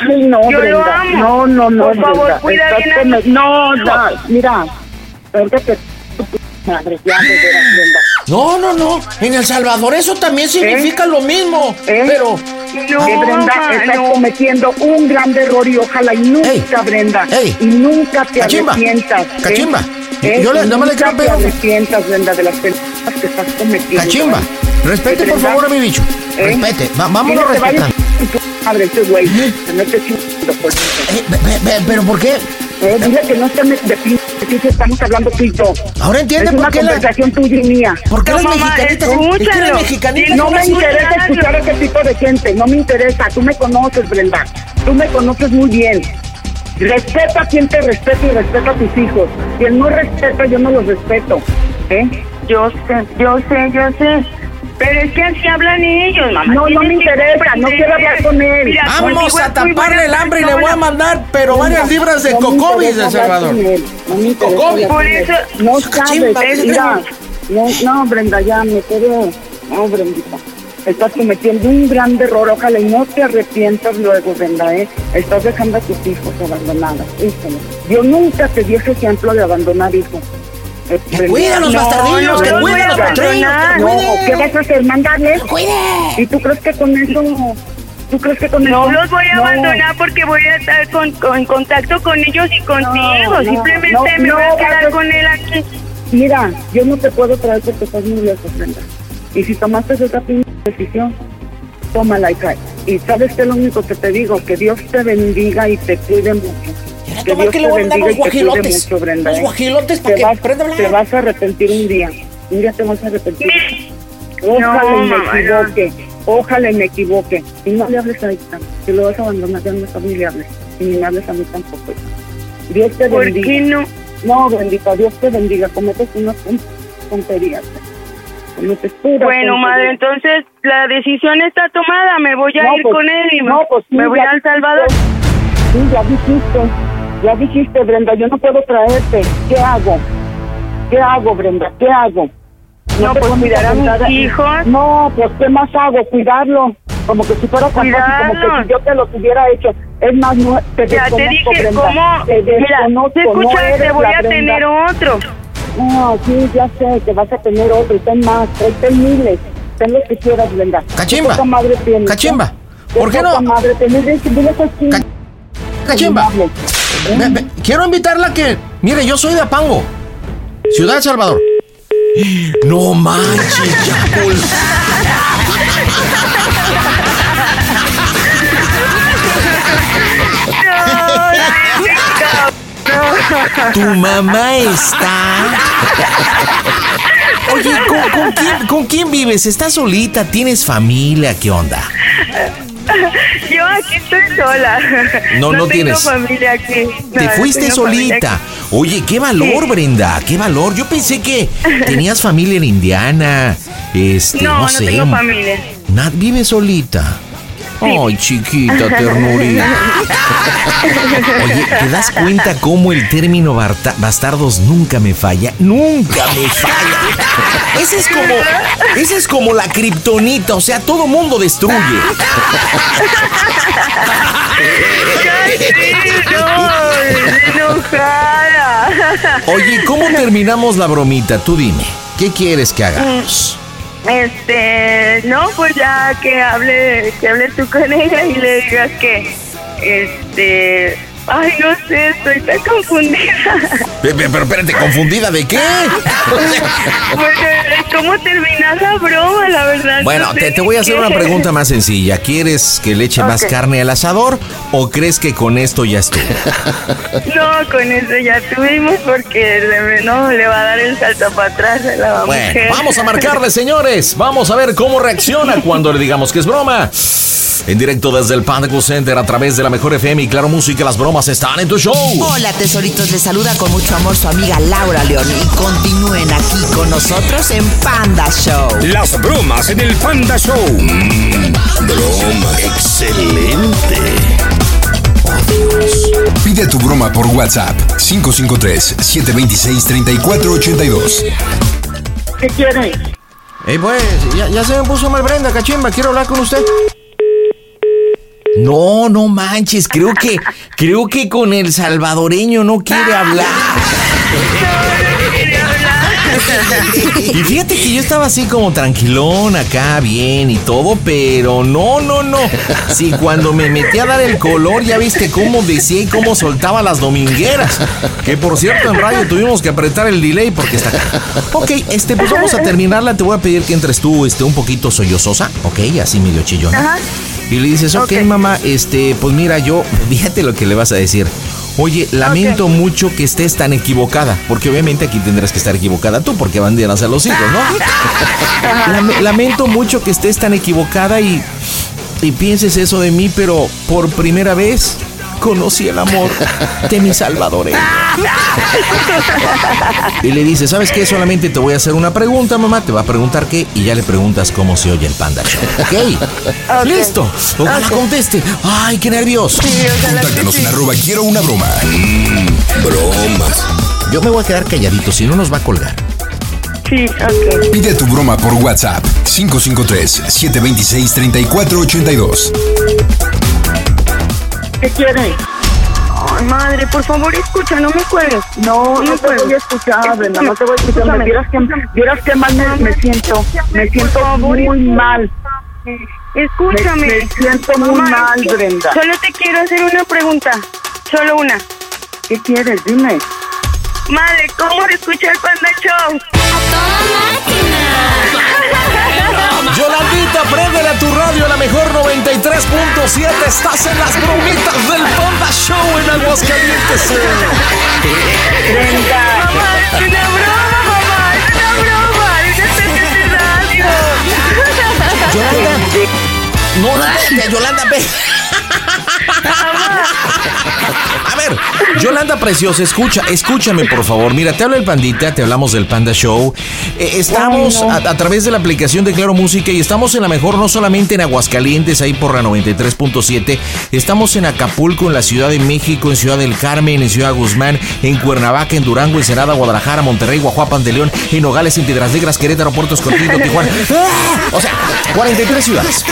[SPEAKER 7] Ay, no,
[SPEAKER 3] Yo lo
[SPEAKER 7] Brenda.
[SPEAKER 3] amo.
[SPEAKER 7] No, no, no,
[SPEAKER 3] Por favor,
[SPEAKER 7] Brenda.
[SPEAKER 3] cuida
[SPEAKER 7] Estás
[SPEAKER 3] bien a
[SPEAKER 7] No, no, mira. Brenda, p- madre, ya.
[SPEAKER 2] No, no, no. En El Salvador eso también significa lo mismo.
[SPEAKER 7] ¿Eh?
[SPEAKER 2] Pero.
[SPEAKER 3] No,
[SPEAKER 7] que Brenda, estás
[SPEAKER 3] no.
[SPEAKER 7] cometiendo un gran error y ojalá y nunca, Brenda,
[SPEAKER 2] ey.
[SPEAKER 7] y nunca te
[SPEAKER 2] Cachimba,
[SPEAKER 7] arrepientas. ¿eh?
[SPEAKER 2] cachimba.
[SPEAKER 7] ¿Eh?
[SPEAKER 2] Yo le- nada más le
[SPEAKER 7] nunca
[SPEAKER 2] quiero
[SPEAKER 7] te
[SPEAKER 2] pedir-
[SPEAKER 7] arrepientas, Brenda, de las pendejadas que estás cometiendo.
[SPEAKER 2] Cachimba. Respete, por favor, a mi bicho.
[SPEAKER 7] ¿eh?
[SPEAKER 2] Respete. Va- vámonos respetando.
[SPEAKER 7] madre ese güey. No por.
[SPEAKER 2] Eh, ¿Pero por qué?
[SPEAKER 7] Eh, dile que no esté de pinche, si estamos hablando tú y yo.
[SPEAKER 2] Ahora entiende
[SPEAKER 7] es
[SPEAKER 2] por
[SPEAKER 7] una
[SPEAKER 2] qué la-
[SPEAKER 7] conversación tuya y mía.
[SPEAKER 2] ¿Por qué
[SPEAKER 3] No,
[SPEAKER 2] las
[SPEAKER 3] mamá,
[SPEAKER 2] mexicanitas?
[SPEAKER 3] escúchalo.
[SPEAKER 2] ¿por qué las mexicanitas
[SPEAKER 7] No me interesa escuchar a ese tipo de gente, no me interesa. Tú me conoces, Brenda. Tú me conoces muy bien. Respeta a quien te respeta y respeta a tus hijos. Quien no respeta, yo no los respeto. ¿Eh?
[SPEAKER 3] Yo sé, yo sé, yo sé. Pero es que así hablan ellos, mamá.
[SPEAKER 7] No, no me interesa, no quiero hablar con él.
[SPEAKER 3] Mira,
[SPEAKER 2] Vamos a taparle el hambre y le voy a mandar, pero varias libras de cocobis de Salvador. Cocobis.
[SPEAKER 3] Por eso-
[SPEAKER 7] No sabes, mira. No, no, Brenda, ya me quedé. No, Brendita. Estás cometiendo un gran error. Ojalá y no te arrepientas luego, Brenda, ¿eh? Estás dejando a tus hijos abandonados. Híjole. Yo nunca te di ese ejemplo de abandonar hijos. Eh,
[SPEAKER 2] Que cuiden a los
[SPEAKER 3] No,
[SPEAKER 2] bastardillos,
[SPEAKER 3] no
[SPEAKER 2] que
[SPEAKER 3] los
[SPEAKER 2] cuiden los
[SPEAKER 3] abandonar.
[SPEAKER 7] No. ¿qué vas a hacer? ¿Mandarles?
[SPEAKER 2] ¡Cuide!
[SPEAKER 7] ¿Y tú crees que con eso... ¿Tú crees que con
[SPEAKER 3] No
[SPEAKER 7] eso...
[SPEAKER 3] los voy a
[SPEAKER 7] No.
[SPEAKER 3] abandonar porque voy a estar con, con- en contacto con ellos y contigo.
[SPEAKER 7] no,
[SPEAKER 3] Simplemente
[SPEAKER 7] no,
[SPEAKER 3] me
[SPEAKER 7] no,
[SPEAKER 3] voy a quedar con él aquí.
[SPEAKER 7] Mira, yo no te puedo traer porque estás muy lejos, Brenda. Y si tomaste esa decisión, tómala y cae. Y sabes que lo único que te digo, que Dios te bendiga y te cuide mucho. Que Dios
[SPEAKER 2] que
[SPEAKER 7] te
[SPEAKER 2] le voy a mandar
[SPEAKER 7] bendiga
[SPEAKER 2] los
[SPEAKER 7] y te cuide
[SPEAKER 2] guajilotes.
[SPEAKER 7] mucho, Brenda. ¿eh?
[SPEAKER 2] guajilotes para
[SPEAKER 7] Te
[SPEAKER 2] que
[SPEAKER 7] vas,
[SPEAKER 2] aprenda a hablar.
[SPEAKER 7] te vas a arrepentir un día. Un día te vas a arrepentir. Ojalá
[SPEAKER 3] No,
[SPEAKER 7] y me
[SPEAKER 3] mamá, no.
[SPEAKER 7] equivoque. Ojalá y me equivoque. Y no le hables a ella. Si lo vas a abandonar, ya no está ni le hables. Y ni me hables a mí tampoco. Dios te
[SPEAKER 3] ¿Por
[SPEAKER 7] bendiga.
[SPEAKER 3] qué no?
[SPEAKER 7] No, bendita, Dios te bendiga. Cometes unas tonterías. Cometes puras
[SPEAKER 3] Bueno, madre, entonces la decisión está tomada. Me voy a
[SPEAKER 7] No,
[SPEAKER 3] ir
[SPEAKER 7] pues,
[SPEAKER 3] con él y me,
[SPEAKER 7] no, pues,
[SPEAKER 3] me voy
[SPEAKER 7] ya-
[SPEAKER 3] a El Salvador.
[SPEAKER 7] Sí, ya dijiste. Ya dijiste, Brenda, yo no puedo traerte. ¿Qué hago? ¿Qué hago, Brenda? ¿Qué hago?
[SPEAKER 3] No,
[SPEAKER 7] te
[SPEAKER 3] pues, cuidar a mis hijos.
[SPEAKER 7] No, pues, ¿qué más hago? Cuidarlo. Como que si fuera tan fácil, como que si yo te lo hubiera hecho. Es más, no, te
[SPEAKER 3] Ya te dije
[SPEAKER 7] Brenda.
[SPEAKER 3] cómo.
[SPEAKER 7] Te
[SPEAKER 3] Mira, te
[SPEAKER 7] no
[SPEAKER 3] escuchas, te voy a
[SPEAKER 7] Brenda.
[SPEAKER 3] tener otro.
[SPEAKER 7] No, sí, ya sé que vas a tener otro. Ten más, ten- ten miles. Ten lo que quieras, Brenda.
[SPEAKER 2] Cachimba.
[SPEAKER 7] ¿Qué madre tienes?
[SPEAKER 2] Cachimba.
[SPEAKER 7] ¿Qué
[SPEAKER 2] ¿Por qué no?
[SPEAKER 7] madre tienes? Dile- que
[SPEAKER 2] Cachimba. Quiero invitarla a que. Mire, yo soy de Apango, Ciudad de Salvador. No manches, Chapul. Tu mamá está. Oye, ¿con, con quién, con quién vives? ¿Estás solita? ¿Tienes familia? ¿Qué onda?
[SPEAKER 3] Yo aquí estoy sola.
[SPEAKER 2] No, no tienes.
[SPEAKER 3] familia aquí. No,
[SPEAKER 2] Te fuiste solita. Oye, qué valor,
[SPEAKER 3] Sí.
[SPEAKER 2] Brenda, qué valor. Yo pensé que tenías familia en Indiana. Este, no,
[SPEAKER 3] No, no
[SPEAKER 2] sé.
[SPEAKER 3] tengo familia.
[SPEAKER 2] Nat, vive solita. Ay, chiquita ternurita. Oye, ¿te das cuenta cómo el término bastardos nunca me falla? Nunca me falla. Ese es como, ese es como la kriptonita, o sea, todo mundo destruye.
[SPEAKER 3] No, enojada.
[SPEAKER 2] Oye, ¿cómo terminamos la bromita? Tú dime, ¿qué quieres que hagamos?
[SPEAKER 3] Este, no, pues ya que hable, que hable tú con ella y le digas que, este, ay, no sé, estoy tan confundida.
[SPEAKER 2] Pe- pe- Pero espérate, ¿confundida de qué?
[SPEAKER 3] Pues es como cómo terminar la broma, la verdad.
[SPEAKER 2] Bueno,
[SPEAKER 3] no sé
[SPEAKER 2] te, voy a hacer
[SPEAKER 3] qué.
[SPEAKER 2] una pregunta más sencilla. ¿Quieres que le eche más carne al asador o crees que con esto ya estuvo?
[SPEAKER 3] No, con eso ya tuvimos porque no le va a dar el salto para atrás a la
[SPEAKER 2] Bueno,
[SPEAKER 3] mujer.
[SPEAKER 2] vamos a marcarle, señores. Vamos a ver cómo reacciona cuando le digamos que es broma. En directo desde el Panda Center a través de la Mejor FM y Claro Música, las bromas están en tu show.
[SPEAKER 6] Hola tesoritos, les saluda con mucho amor su amiga Laura León y continúen aquí con nosotros en Panda Show.
[SPEAKER 5] Las bromas en el Panda Show. Mm, broma. Excelente.
[SPEAKER 1] Pide tu broma por WhatsApp 553-726-3482.
[SPEAKER 7] ¿Qué quiere?
[SPEAKER 2] Eh, pues, ya, ya se me puso mal Brenda, cachimba, quiero hablar con usted. No, no manches, creo que, creo que con el salvadoreño no quiere hablar. Y fíjate que yo estaba así como tranquilón acá, bien y todo, pero no, no, no. Sí, cuando me metí a dar el color, ya viste cómo decía y cómo soltaba las domingueras. Que por cierto, en radio tuvimos que apretar el delay porque está acá. Ok, este, pues vamos a terminarla. Te voy a pedir que entres tú, este, un poquito sollozosa, ok, así medio chillona.
[SPEAKER 3] Ajá.
[SPEAKER 2] Y le dices, ok, mamá, este, pues mira, yo, fíjate lo que le vas a decir. Oye, lamento mucho que estés tan equivocada, porque obviamente aquí tendrás que estar equivocada tú, porque abanderas a los hijos, ¿no? Lame- lamento mucho que estés tan equivocada y, y pienses eso de mí, pero por primera vez conocí el amor de mi salvadoreño. Y le dice, ¿sabes qué? Solamente te voy a hacer una pregunta, mamá. Te va a preguntar qué y ya le preguntas cómo se oye el Panda Show. ¿Ok? Listo. Ojalá conteste. Ay, qué nervios.
[SPEAKER 1] Contáctanos en arroba quiero una broma.
[SPEAKER 5] Bromas.
[SPEAKER 2] Yo me voy a quedar calladito, si no nos va a colgar.
[SPEAKER 3] Sí, ok.
[SPEAKER 1] Pide tu broma por WhatsApp 553-726-3482.
[SPEAKER 7] ¿Qué quiere?
[SPEAKER 3] Ay, madre, por favor, escucha, no me cuelgues.
[SPEAKER 7] No, no te
[SPEAKER 3] cuelgues.
[SPEAKER 7] voy a escuchar, Brenda, no te voy a escuchar.
[SPEAKER 3] Escúchame.
[SPEAKER 7] Me vieras que, vieras que mal me, me siento. Me siento muy mal.
[SPEAKER 3] Escúchame.
[SPEAKER 7] Me- me siento muy mal,
[SPEAKER 3] es que
[SPEAKER 7] Brenda.
[SPEAKER 3] Solo te quiero hacer una pregunta. Solo una.
[SPEAKER 7] ¿Qué quieres? Dime.
[SPEAKER 3] Madre, ¿cómo se escucha el Panda Show?
[SPEAKER 2] Yolandita, préndele a tu radio a 93.7. Estás en las bromitas del Panda Show en Aguascalientes.
[SPEAKER 3] Mamá, es una broma, mamá, es una broma. Radio.
[SPEAKER 2] Yolanda. No, Yolanda, ve. A ver, Yolanda Preciosa, escucha, escúchame por favor. Mira, te habla el Pandita, te hablamos del Panda Show. Eh, estamos a, a través de la aplicación de Claro Música y estamos en la mejor, no solamente en Aguascalientes, ahí por la 93.7. Estamos en Acapulco, en la Ciudad de México, en Ciudad del Carmen, en Ciudad Guzmán, en Cuernavaca, en Durango, Ensenada, Guadalajara, Monterrey, Guajuapan de León, en Nogales, en Piedras Negras, Querétaro, Puerto Escondido, Tijuana. ¡Ah! O sea, 43 ciudades.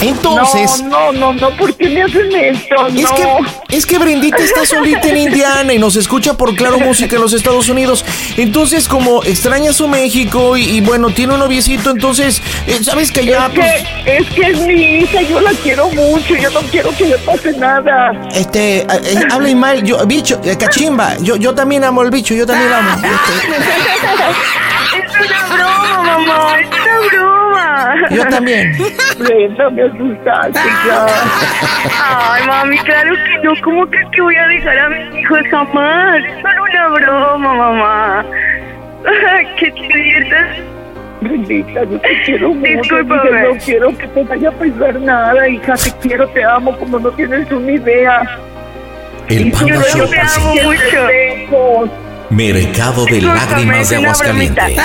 [SPEAKER 2] Entonces.
[SPEAKER 7] No, no, no, no, ¿por qué me hacen esto?
[SPEAKER 2] Es
[SPEAKER 7] no.
[SPEAKER 2] que, es que Brendita está solita en Indiana y nos escucha por Claro Música en los Estados Unidos. Entonces, como extraña su México y, y bueno, tiene un noviecito, entonces, eh, ¿sabes que ya?
[SPEAKER 7] Es que, es que es mi hija, yo la quiero mucho, yo no quiero que le pase nada.
[SPEAKER 2] Este, eh, eh, habla Ismael, yo, bicho, eh, cachimba, yo, yo también amo al bicho, yo también amo.
[SPEAKER 3] Es una broma, mamá, es una broma.
[SPEAKER 2] Yo también.
[SPEAKER 7] Brenda, me asustaste ya.
[SPEAKER 3] Ay, mami, claro que no. ¿Cómo crees que voy a dejar a mis hijos jamás? Es solo una broma, mamá. que te diviertas.
[SPEAKER 7] Brendita, yo te quiero mucho. No quiero que te vaya a pensar nada, hija. Te quiero, te amo, como no tienes una idea.
[SPEAKER 2] El
[SPEAKER 7] Y
[SPEAKER 2] Show
[SPEAKER 3] te amo mucho.
[SPEAKER 2] Mercado de Lágrimas de. Aguascalientes.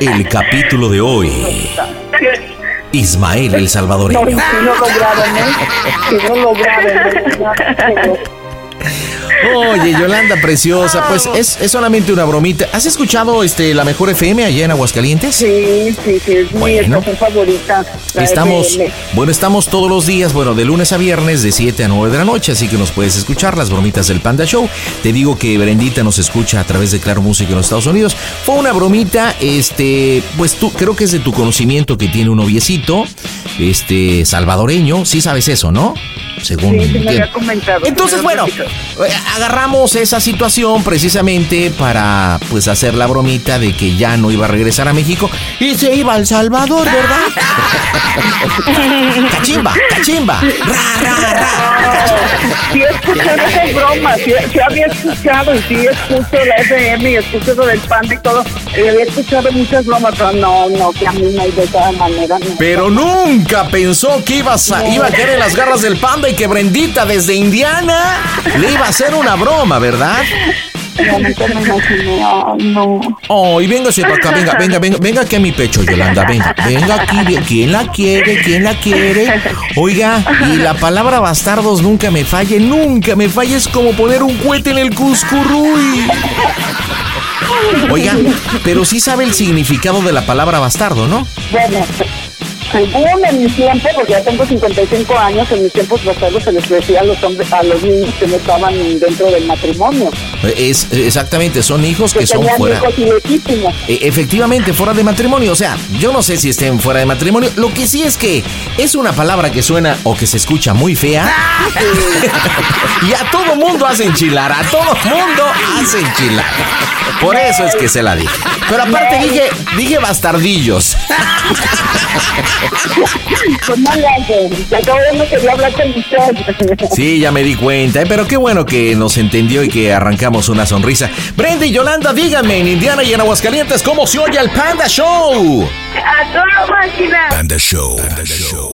[SPEAKER 2] El capítulo de hoy. Ismael el
[SPEAKER 7] No,
[SPEAKER 2] Salvadoreño.
[SPEAKER 7] si no ¿eh? No lograron, ¿verdad?
[SPEAKER 2] Oye, Yolanda preciosa, pues es, es solamente una bromita. ¿Has escuchado este la mejor FM allá en Aguascalientes?
[SPEAKER 7] Sí, sí, sí, es mi estación favorita.
[SPEAKER 2] Estamos,
[SPEAKER 7] FM.
[SPEAKER 2] bueno, estamos todos los días, bueno, de lunes a viernes, de 7 a 9 de la noche, así que nos puedes escuchar las bromitas del Panda Show. Te digo que Brendita nos escucha a través de Claro Música en los Estados Unidos. Fue una bromita, este, pues tú, creo que es de tu conocimiento que tiene un noviecito, este, salvadoreño, sí sabes eso, ¿no? Según
[SPEAKER 7] Sí, sí me
[SPEAKER 2] entiendo.
[SPEAKER 7] había comentado.
[SPEAKER 2] Entonces, bueno, agarramos esa situación precisamente para pues hacer la bromita de que ya no iba a regresar a México y se iba al Salvador, ¿verdad? cachimba, cachimba. Ra, ra, ra.
[SPEAKER 7] Sí he escuchado esas bromas, sí, sí había escuchado y sí escucho la FM y escucho lo del pan y todo. Y había escuchado muchas bromas, pero no, no, que a mí no hay de esa manera. No.
[SPEAKER 2] Pero nunca pensó que iba a, iba a caer en las garras del panda y que Brendita desde Indiana le iba a hacer una broma, ¿verdad?
[SPEAKER 7] No, nunca me imaginé, ay, no.
[SPEAKER 2] Oh, y véngase para acá, venga, venga, venga, venga aquí a mi pecho, Yolanda, venga, venga aquí. ¿quién la quiere? ¿Quién la quiere? Oiga, y la palabra bastardos nunca me falle, nunca me falle, es como poner un cohete en el cuscurruy. Oiga, pero sí sabe el significado de la palabra bastardo, ¿no?
[SPEAKER 7] Bueno, según en mi tiempo, porque ya tengo 55 años, en mis tiempos bastardos se les decía a los hombres, a los niños que no estaban dentro del matrimonio.
[SPEAKER 2] Es exactamente, son hijos que
[SPEAKER 7] Que
[SPEAKER 2] son fuera.
[SPEAKER 7] hijos ilegítimos.
[SPEAKER 2] E- Efectivamente, fuera de matrimonio. O sea, yo no sé si estén fuera de matrimonio. Lo que sí es que es una palabra que suena o que se escucha muy fea. y a todo mundo hace enchilar. A todo mundo hace enchilar. Por eso es que se la dije. Pero aparte dije, dije bastardillos.
[SPEAKER 7] Pues no le haces, que acabo de no quería hablar con usted.
[SPEAKER 2] Sí, ya me di cuenta, ¿eh? pero qué bueno que nos entendió y que arrancamos una sonrisa. Brenda y Yolanda, díganme en Indiana y en Aguascalientes cómo se oye el Panda Show.
[SPEAKER 3] A toda máquina.
[SPEAKER 5] Panda Show. Panda Show.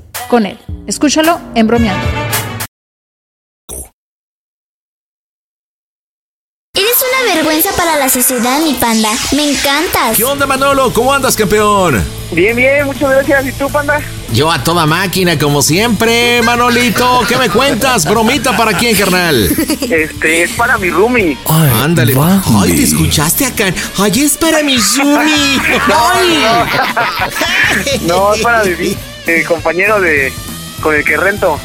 [SPEAKER 8] con él. Escúchalo en bromeando.
[SPEAKER 9] Eres una vergüenza para la sociedad, mi panda. Me encantas.
[SPEAKER 2] ¿Qué onda, Manolo? ¿Cómo andas, campeón?
[SPEAKER 10] Bien, bien, muchas gracias. ¿Y tú, panda?
[SPEAKER 2] Yo a toda máquina, como siempre, Manolito. ¿Qué me cuentas? Bromita para quién, carnal.
[SPEAKER 10] Este, es para mi roomie.
[SPEAKER 2] Ándale. Ay, ¿te escuchaste acá? Ay, es para mi Zumi. Ay.
[SPEAKER 10] No, es para mi eh, compañero de con el que rento.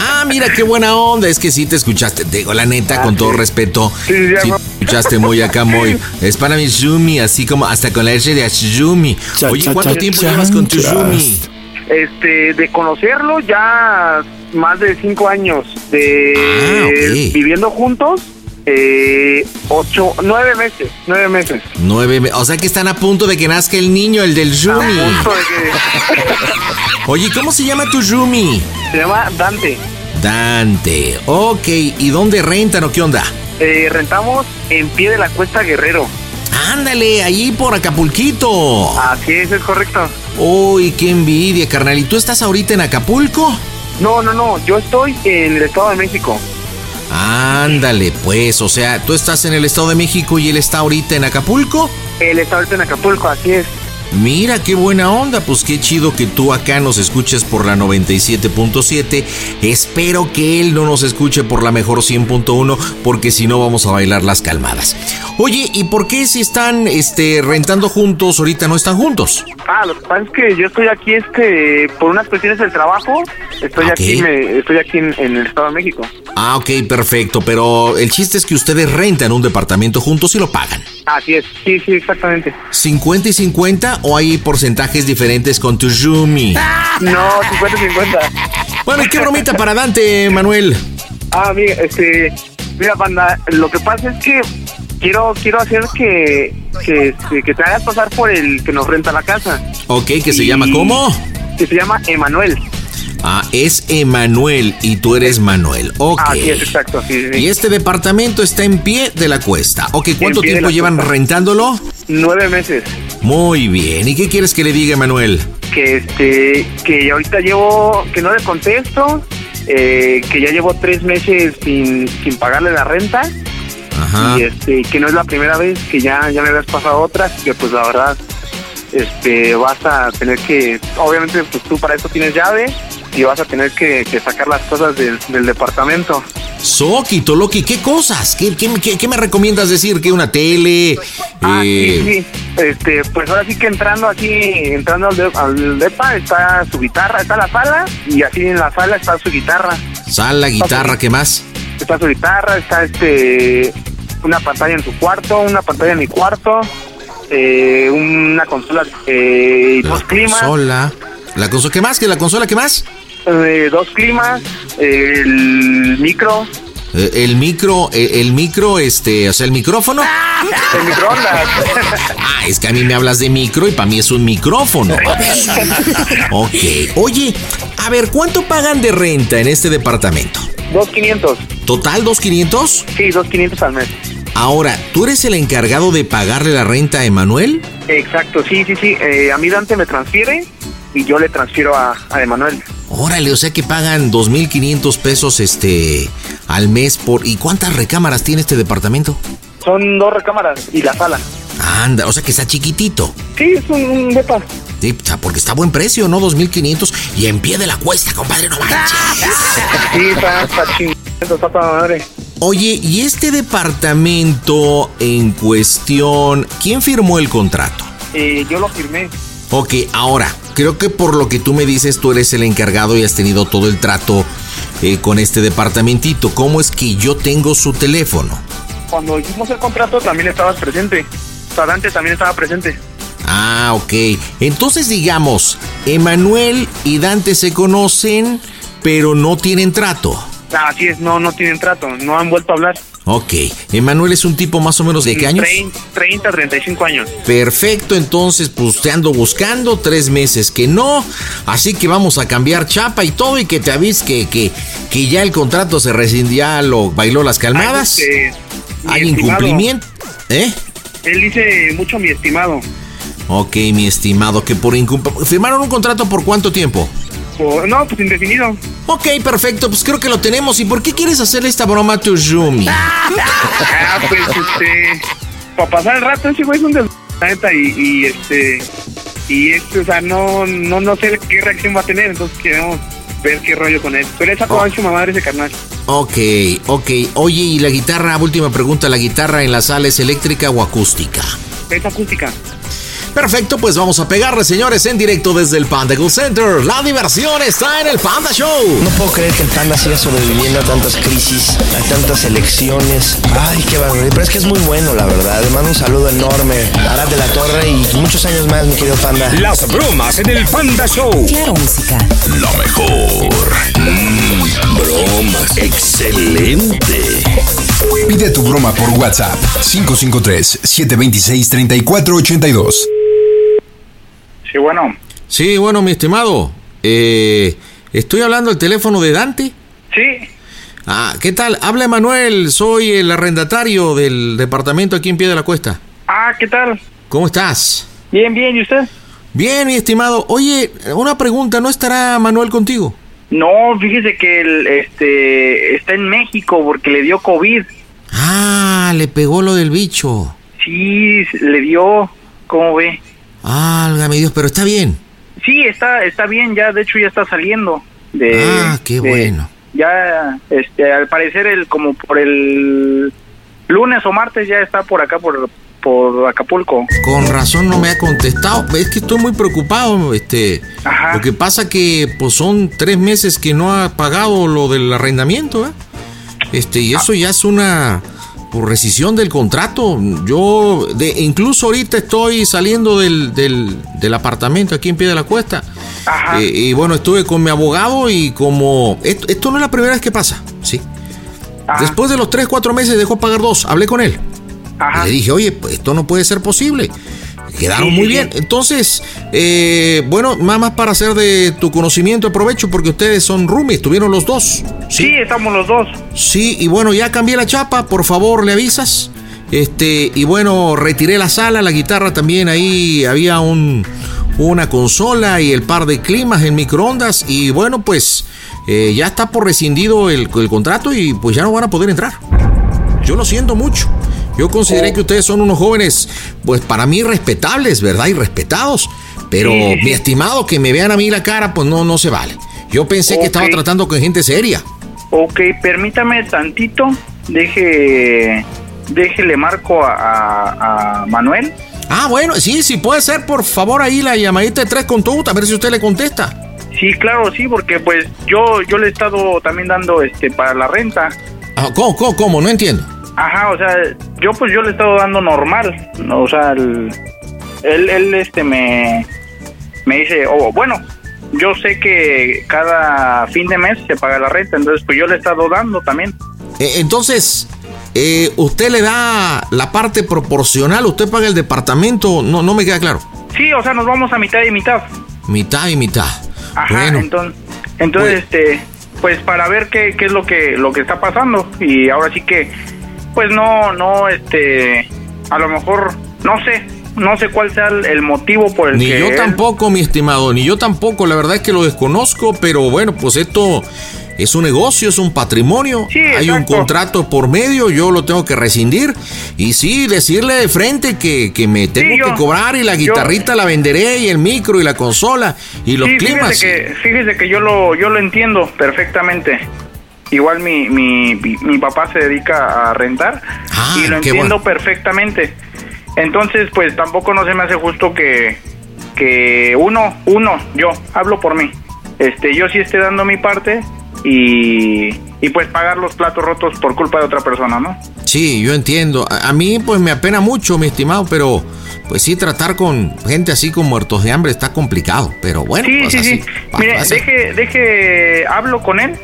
[SPEAKER 2] Ah, mira qué buena onda. Es que sí te escuchaste. Te digo la neta, con todo respeto.
[SPEAKER 10] Sí, ya
[SPEAKER 2] Sí,
[SPEAKER 10] no.
[SPEAKER 2] te escuchaste muy acá, muy. Es para mi Zumi, así como hasta con la S de Azumi. Oye, ¿cuánto tiempo llevas con tu Zumi?
[SPEAKER 10] Este, de conocerlo ya más de cinco años. De
[SPEAKER 2] Ah, ok.
[SPEAKER 10] viviendo juntos, eh, ocho, nueve meses, nueve meses.
[SPEAKER 2] Nueve. me- O sea que están a punto de que nazca el niño, el del Zumi.
[SPEAKER 10] A punto de que-
[SPEAKER 2] Oye, ¿cómo se llama tu Zumi?
[SPEAKER 10] Se llama Dante.
[SPEAKER 2] Dante. Ok, ¿y dónde rentan o qué onda?
[SPEAKER 10] Eh, rentamos en pie de la Cuesta Guerrero.
[SPEAKER 2] Ándale, allí por Acapulquito.
[SPEAKER 10] Así es, es correcto.
[SPEAKER 2] Uy, qué envidia, carnal. ¿Y tú estás ahorita en Acapulco?
[SPEAKER 10] No, no, no, yo estoy en el Estado de México.
[SPEAKER 2] Ándale, pues, o sea, tú estás en el Estado de México y él está ahorita en Acapulco.
[SPEAKER 10] Él está ahorita en Acapulco, así es.
[SPEAKER 2] Mira, qué buena onda, pues qué chido que tú acá nos escuches por la 97.7. Espero que él no nos escuche por la mejor 100.1, porque si no vamos a bailar las calmadas. Oye, ¿y por qué si están este, rentando juntos, ahorita no están juntos?
[SPEAKER 10] Ah, lo que pasa es que yo estoy aquí este por unas cuestiones del trabajo. Estoy
[SPEAKER 2] Ok.
[SPEAKER 10] aquí, me, estoy aquí en, en el Estado de México.
[SPEAKER 2] Ah, ok, perfecto, pero el chiste es que ustedes rentan un departamento juntos y lo pagan.
[SPEAKER 10] Así es, sí, sí, exactamente.
[SPEAKER 2] ¿50 y 50 o hay porcentajes diferentes con tu roomie?
[SPEAKER 10] No, 50-50.
[SPEAKER 2] Bueno, ¿y qué bromita para Dante, Manuel?
[SPEAKER 10] Ah, mira, este, mira, banda, lo que pasa es que quiero quiero hacer que que, este, que te hagas pasar por el que nos renta la casa.
[SPEAKER 2] Ok, que se llama ¿cómo?
[SPEAKER 10] Que se llama Emanuel.
[SPEAKER 2] Ah, es Emanuel y tú eres Manuel. Ok.
[SPEAKER 10] Así es, exacto, sí, sí.
[SPEAKER 2] Y este departamento está en pie de la cuesta. Ok, ¿cuánto tiempo llevan
[SPEAKER 10] cuesta.
[SPEAKER 2] rentándolo?
[SPEAKER 10] Nueve meses.
[SPEAKER 2] Muy bien. ¿Y qué quieres que le diga, Manuel?
[SPEAKER 10] Que este, que ahorita llevo, que no le contesto, eh, que ya llevo tres meses sin, sin pagarle la renta.
[SPEAKER 2] Ajá.
[SPEAKER 10] Y este, que no es la primera vez que ya, ya me habías pasado otra, así que pues la verdad, este, vas a tener que, obviamente pues tú para eso tienes llave y vas a tener que, que sacar las cosas del, del departamento.
[SPEAKER 2] Soki, Toloki, ¿qué cosas? ¿Qué, qué, qué- qué me recomiendas decir? ¿Que una tele?
[SPEAKER 10] Ah,
[SPEAKER 2] Eh,
[SPEAKER 10] sí, sí. Este, pues ahora sí que entrando aquí, entrando al, de- al depa, está su guitarra, está la sala, y así en la sala está su guitarra.
[SPEAKER 2] Sala, guitarra, ¿qué más?
[SPEAKER 10] Está su guitarra, está este una pantalla en su cuarto, una pantalla en mi cuarto, eh, una consola eh, y dos climas,
[SPEAKER 2] Consola. ¿La consola qué más? ¿Que la consola qué más?
[SPEAKER 10] Eh, dos climas, el micro,
[SPEAKER 2] Eh, el micro, eh, el micro, este, o sea, el micrófono.
[SPEAKER 10] el microondas.
[SPEAKER 2] Ah, es que a mí me hablas de micro y para mí es un micrófono. ok. Oye, a ver, ¿cuánto pagan de renta en este departamento?
[SPEAKER 10] dos quinientos.
[SPEAKER 2] ¿Total 2.500?
[SPEAKER 10] Sí, dos quinientos al mes.
[SPEAKER 2] Ahora, ¿tú eres el encargado de pagarle la renta a Emanuel?
[SPEAKER 10] Exacto, sí, sí, sí. Eh, a mí Dante me transfiere y yo le transfiero a, a Emanuel.
[SPEAKER 2] Órale, o sea que pagan 2.500 pesos este al mes por... ¿Y cuántas recámaras tiene este departamento?
[SPEAKER 10] Son dos recámaras y la sala.
[SPEAKER 2] Anda, o sea que está chiquitito.
[SPEAKER 10] Sí, es un, un depa.
[SPEAKER 2] Sí, porque está a buen precio, ¿no? 2.500 y en pie de la cuesta, compadre, no manches.
[SPEAKER 10] Sí, está, está está para madre.
[SPEAKER 2] Oye, ¿y este departamento en cuestión, quién firmó el contrato?
[SPEAKER 10] Eh, yo lo firmé.
[SPEAKER 2] Ok, ahora, creo que por lo que tú me dices, tú eres el encargado y has tenido todo el trato eh, con este departamentito. ¿Cómo es que yo tengo su teléfono?
[SPEAKER 10] Cuando hicimos el contrato también estabas presente. O sea, Dante también estaba presente.
[SPEAKER 2] Ah, ok. Entonces digamos, Emanuel y Dante se conocen, pero no tienen trato.
[SPEAKER 10] Así es, no, no tienen trato, no han vuelto a hablar.
[SPEAKER 2] Ok, Emanuel es un tipo más o menos de qué años?
[SPEAKER 10] 30, 30, 35 años.
[SPEAKER 2] Perfecto, entonces pues te ando buscando tres meses que no, así que vamos a cambiar chapa y todo y que te avis que, que, que ya el contrato se rescindió, lo bailó las calmadas.
[SPEAKER 10] Este,
[SPEAKER 2] Hay incumplimiento. ¿Eh?
[SPEAKER 10] Él dice mucho mi estimado.
[SPEAKER 2] Ok, mi estimado, que por incumplimiento... ¿Firmaron un contrato por cuánto tiempo?
[SPEAKER 10] No, pues indefinido.
[SPEAKER 2] Ok, perfecto, pues creo que lo tenemos. ¿Y por qué quieres hacerle esta broma a tu roomie?
[SPEAKER 10] Ah, pues este. Para pasar el rato, ese güey es un des... la neta, y, y este. Y este, o sea, no, no, no sé qué reacción va a tener, entonces queremos ver qué rollo con él. Pero esa
[SPEAKER 2] Oh.
[SPEAKER 10] con su madre ese carnal.
[SPEAKER 2] Ok, ok. Oye, ¿y la guitarra? Última pregunta, ¿la guitarra en la sala es eléctrica o acústica?
[SPEAKER 10] Es acústica.
[SPEAKER 2] Perfecto, pues vamos a pegarle, señores, en directo desde el Panda Cool Center. La diversión está en el Panda Show.
[SPEAKER 11] No puedo creer que el Panda siga sobreviviendo a tantas crisis, a tantas elecciones. Ay, qué barbaridad. Pero es que es muy bueno, la verdad. Le mando un saludo enorme a Arad de la Torre y muchos años más, mi querido Panda.
[SPEAKER 5] Las bromas en el Panda Show.
[SPEAKER 6] Claro, música.
[SPEAKER 5] Lo mejor. Mm, bromas. Excelente.
[SPEAKER 1] Pide tu broma por WhatsApp 553-726-3482.
[SPEAKER 10] Sí, bueno.
[SPEAKER 2] Sí, bueno, mi estimado. Eh, estoy hablando al teléfono de Dante.
[SPEAKER 10] Sí.
[SPEAKER 2] Ah, ¿qué tal? Habla Emanuel, soy el arrendatario del departamento aquí en Pie de la Cuesta.
[SPEAKER 10] Ah, ¿qué tal?
[SPEAKER 2] ¿Cómo estás?
[SPEAKER 10] Bien, bien, ¿y usted?
[SPEAKER 2] Bien, mi estimado. Oye, una pregunta, ¿no estará Manuel contigo?
[SPEAKER 12] No, fíjese que el, este está en México porque le dio COVID.
[SPEAKER 2] Ah, le pegó lo del bicho.
[SPEAKER 12] Sí, le dio, ¿cómo ve?
[SPEAKER 2] Álgame Dios, pero está bien.
[SPEAKER 12] Sí, está está bien, ya de hecho ya está saliendo de
[SPEAKER 2] Ah, qué
[SPEAKER 12] de-
[SPEAKER 2] bueno.
[SPEAKER 12] Ya este al parecer el como por el lunes o martes ya está por acá por por Acapulco.
[SPEAKER 2] Con razón no me ha contestado. Es que estoy muy preocupado. Este, lo que pasa que pues son tres meses que no ha pagado lo del arrendamiento, ¿eh? Este, y eso ya es una por rescisión del contrato. Yo, de, incluso ahorita estoy saliendo del, del, del apartamento aquí en pie de la cuesta. Eh, y bueno, estuve con mi abogado y como esto, esto no es la primera vez que pasa, ¿sí? Después de los tres, cuatro meses dejó pagar dos. Hablé con él. Le dije, oye, pues esto no puede ser posible. Quedaron muy bien. Entonces, eh, bueno, nada más para hacer de tu conocimiento aprovecho porque ustedes son roomies, tuvieron los dos.
[SPEAKER 12] Sí, estamos los dos.
[SPEAKER 2] Sí, y bueno, ya cambié la chapa, por favor, le avisas. Este, y bueno, retiré la sala, la guitarra también, ahí había un, una consola y el par de climas en microondas. Y bueno, pues eh, ya está por rescindido el, el contrato y pues ya no van a poder entrar. Yo lo siento mucho. Yo consideré que ustedes son unos jóvenes, pues para mí respetables, ¿verdad? Y respetados. Pero
[SPEAKER 12] Sí,
[SPEAKER 2] mi estimado, que me vean a mí la cara, pues no, no se vale. Yo pensé que estaba tratando con gente seria.
[SPEAKER 12] Ok, permítame tantito, deje, déjele marco a, a- a Manuel.
[SPEAKER 2] Ah, bueno, sí, sí puede ser, por favor, ahí la llamadita de tres con tú, a ver si usted le contesta.
[SPEAKER 12] Sí, claro, sí, porque pues yo yo le he estado también dando este para la renta.
[SPEAKER 2] Ah, ¿Cómo, cómo, cómo? No entiendo.
[SPEAKER 12] Ajá, o sea, yo pues yo le he estado dando normal, ¿no? o sea, el- él, él este me me dice, oh, bueno, yo sé que cada fin de mes se paga la renta, entonces pues yo le he estado dando también.
[SPEAKER 2] Eh, entonces, eh, usted le da la parte proporcional, usted paga el departamento, no, no me queda claro.
[SPEAKER 12] Sí, o sea, nos vamos a mitad y mitad.
[SPEAKER 2] Mitad y mitad.
[SPEAKER 12] Ajá,
[SPEAKER 2] Bueno,
[SPEAKER 12] entonces, entonces este, pues para ver qué, qué es lo que lo que está pasando y ahora sí que, pues no, no, este, a lo mejor, no sé, no sé cuál sea el, motivo por el
[SPEAKER 2] Ni
[SPEAKER 12] que
[SPEAKER 2] yo
[SPEAKER 12] él-
[SPEAKER 2] tampoco, mi estimado, ni yo tampoco, la verdad es que lo desconozco, pero bueno, pues esto es un negocio, es un patrimonio, hay un contrato por medio, yo lo tengo que rescindir y sí, decirle de frente que, que me tengo
[SPEAKER 12] yo-
[SPEAKER 2] que cobrar y la
[SPEAKER 12] yo-
[SPEAKER 2] guitarrita la venderé y el micro y la consola y los
[SPEAKER 12] sí,
[SPEAKER 2] climas.
[SPEAKER 12] Fíjese que, fíjese que yo lo, yo lo entiendo perfectamente. Igual mi, mi, mi, papá se dedica a rentar y lo
[SPEAKER 2] Ah,
[SPEAKER 12] entiendo
[SPEAKER 2] bueno.
[SPEAKER 12] perfectamente. Entonces, pues tampoco no se me hace justo que, que uno, uno, yo, hablo por mí, este, yo sí esté dando mi parte y, y pues pagar los platos rotos por culpa de otra persona, ¿no?
[SPEAKER 2] Sí, yo entiendo. A, a mí pues me apena mucho, mi estimado, pero pues sí, tratar con gente así con muertos de hambre está complicado, pero bueno.
[SPEAKER 12] Sí,
[SPEAKER 2] pues
[SPEAKER 12] sí,
[SPEAKER 2] así
[SPEAKER 12] sí. Mire, deje, deje, hablo con él.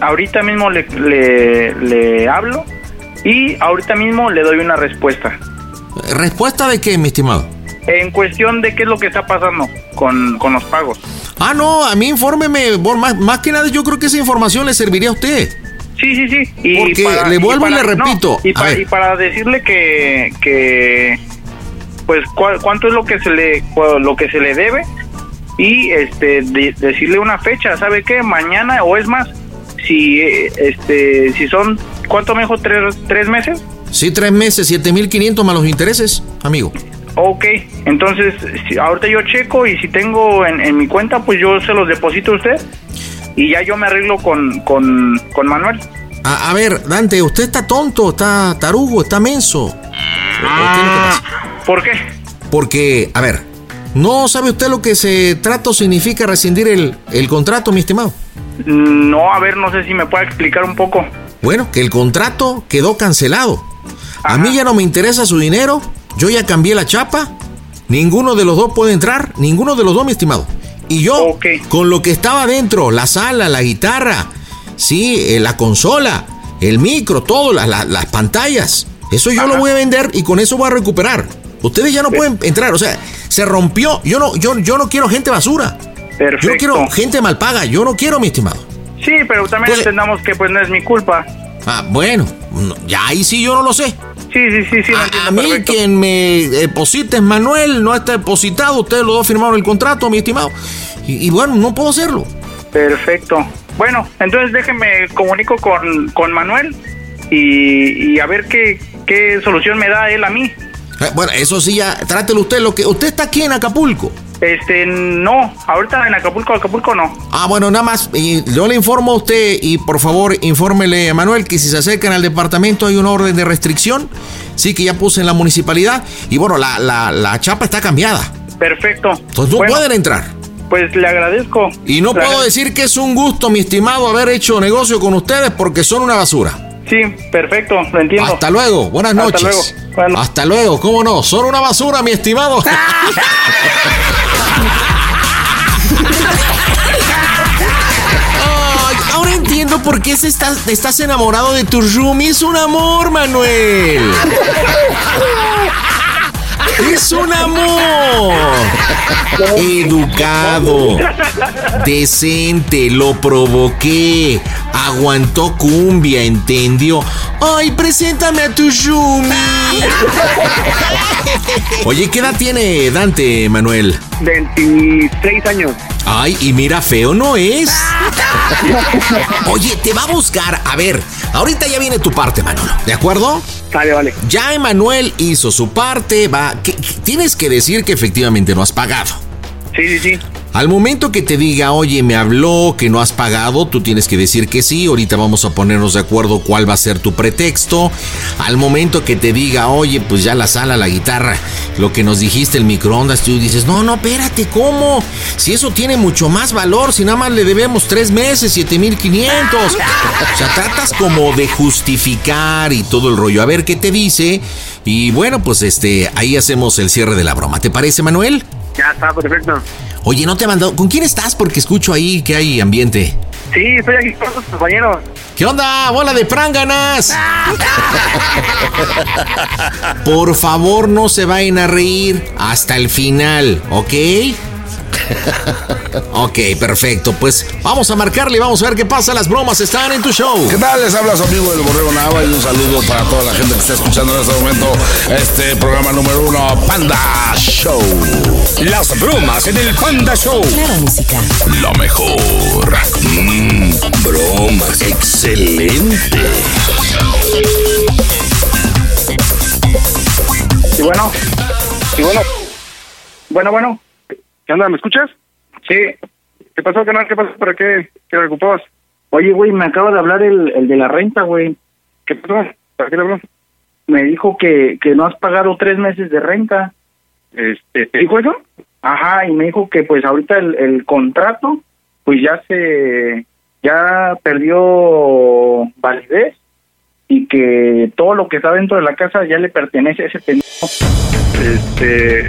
[SPEAKER 12] Ahorita mismo le, le, le hablo y ahorita mismo le doy una respuesta.
[SPEAKER 2] ¿Respuesta de qué, mi estimado?
[SPEAKER 12] En cuestión de qué es lo que está pasando con, con los pagos.
[SPEAKER 2] Ah, no, a mí infórmeme, más, más que nada yo creo que esa información le serviría a usted.
[SPEAKER 12] Sí, sí, sí. Y
[SPEAKER 2] Porque
[SPEAKER 12] para-
[SPEAKER 2] le vuelvo y,
[SPEAKER 12] para-
[SPEAKER 2] le
[SPEAKER 12] no,
[SPEAKER 2] repito.
[SPEAKER 12] y, para, y para decirle que, que pues cuánto es lo que se le cu- lo que se le debe y este de- decirle una fecha, ¿sabe qué? Mañana o es más si este si son ¿cuánto me dijo? ¿Tres, tres meses?
[SPEAKER 2] sí, tres meses, 7500 más los intereses, amigo.
[SPEAKER 12] Ok, entonces si, ahorita yo checo y si tengo en, en mi cuenta, pues yo se los deposito a usted y ya yo me arreglo con, con, con Manuel.
[SPEAKER 2] A, a ver, Dante, usted está tonto, está tarugo, está menso.
[SPEAKER 12] ¿Por qué?
[SPEAKER 2] Porque, a ver, ¿no sabe usted lo que ese trato significa rescindir el, el contrato, mi estimado?
[SPEAKER 12] No, a ver, no sé si me puede explicar un poco.
[SPEAKER 2] Bueno, que el contrato quedó cancelado. A mí ya no me interesa su dinero, yo ya cambié la chapa, ninguno de los dos puede entrar, ninguno de los dos, mi estimado. Y yo, con lo que estaba dentro, la sala, la guitarra, sí, eh, la consola, el micro, todo, la- la- las pantallas, eso yo lo voy a vender y con eso voy a recuperar. Ustedes ya no pueden entrar, o sea, se rompió. Yo no, yo, yo no quiero gente basura. Yo no quiero gente mal paga, yo no quiero, mi estimado.
[SPEAKER 12] Sí, pero también entendamos que pues no es mi culpa.
[SPEAKER 2] Ah, bueno, no, ya ahí sí yo no lo sé.
[SPEAKER 12] Sí, sí, sí, sí.
[SPEAKER 2] A, a mí quien me deposita es Manuel, no está depositado, ustedes los dos firmaron el contrato, mi estimado. Y, y bueno, no puedo hacerlo.
[SPEAKER 12] Perfecto.
[SPEAKER 13] Bueno, entonces déjeme comunico con, con Manuel y, y a ver qué, qué solución me da él a mí.
[SPEAKER 2] Eh, Bueno, eso sí ya, trátelo usted lo que... Usted está aquí en Acapulco.
[SPEAKER 13] Este, no, ahorita en Acapulco, Acapulco no.
[SPEAKER 2] Ah, bueno, nada más, y yo le informo a usted y por favor infórmele a Manuel que si se acercan al departamento hay una orden de restricción, sí que ya puse en la municipalidad y bueno, la, la, la chapa está cambiada,
[SPEAKER 13] Perfecto.
[SPEAKER 2] entonces no
[SPEAKER 13] Bueno,
[SPEAKER 2] pueden entrar.
[SPEAKER 13] Pues le agradezco.
[SPEAKER 2] Y no puedo decir que es un gusto, mi estimado, haber hecho negocio con ustedes porque son una basura.
[SPEAKER 13] Sí, perfecto, lo entiendo.
[SPEAKER 2] Hasta luego, buenas
[SPEAKER 13] Hasta
[SPEAKER 2] noches.
[SPEAKER 13] luego.
[SPEAKER 2] Hasta luego, ¿cómo no? Son una basura, mi estimado. Ay, ahora entiendo por qué se estás, estás enamorado de tu roomie. Es un amor, Manuel. Es un amor. Educado. Decente. Lo provoqué. Aguantó cumbia, entendió. Ay, preséntame a tu roomie. Oye, ¿qué edad tiene Dante, Manuel?
[SPEAKER 14] 26 años.
[SPEAKER 2] Ay, y mira, feo no es. Oye, te va a buscar. A ver, ahorita ya viene tu parte, Manolo. ¿De acuerdo?
[SPEAKER 14] Vale, vale.
[SPEAKER 2] Ya Emanuel hizo su parte. Va. tienes que decir que efectivamente no has pagado.
[SPEAKER 14] Sí, sí, sí.
[SPEAKER 2] Al momento que te diga, oye, me habló, que no has pagado, tú tienes que decir que sí. Ahorita vamos a ponernos de acuerdo cuál va a ser tu pretexto. Al momento que te diga, oye, pues ya la sala, la guitarra, lo que nos dijiste, el microondas, tú dices, no, no, espérate, ¿cómo? Si eso tiene mucho más valor, si nada más le debemos tres meses, 7500. O sea, tratas como de justificar y todo el rollo. A ver qué te dice. Y bueno, pues este, ahí hacemos el cierre de la broma. ¿Te parece, Manuel?
[SPEAKER 14] Ya está, perfecto.
[SPEAKER 2] Oye, no te mandado. ¿Con quién estás? Porque escucho ahí que hay ambiente.
[SPEAKER 14] Sí, estoy aquí con los compañeros.
[SPEAKER 2] ¿Qué onda? ¡Bola de pránganas! Por favor, no se vayan a reír hasta el final, ¿ok? Ok, perfecto. Pues vamos a marcarle y vamos a ver qué pasa. Las bromas están en tu show.
[SPEAKER 4] ¿Qué tal? Les habla su amigo el Borrego Nava y un saludo para toda la gente que está escuchando en este momento este programa número uno, Panda Show.
[SPEAKER 5] Las bromas en el Panda Show.
[SPEAKER 15] Claro, música.
[SPEAKER 4] Lo mejor.
[SPEAKER 5] Mmm, bromas. Excelente.
[SPEAKER 14] Y bueno, y bueno. Bueno, bueno. ¿Qué onda? ¿Me escuchas? Sí. ¿Qué pasó, canal? ¿Qué pasó? ¿Para qué? ¿Qué te ocupabas?
[SPEAKER 12] Oye, güey, me acaba de hablar el, el de la renta, güey.
[SPEAKER 14] ¿Qué pasó? ¿Para qué le habló?
[SPEAKER 12] Me dijo que, que no has pagado tres meses de renta.
[SPEAKER 14] Este, ¿Te dijo eso?
[SPEAKER 12] Ajá, y me dijo que pues ahorita el, el contrato, pues ya se, ya perdió validez y que todo lo que está dentro de la casa ya le pertenece a ese pendejo.
[SPEAKER 14] Este,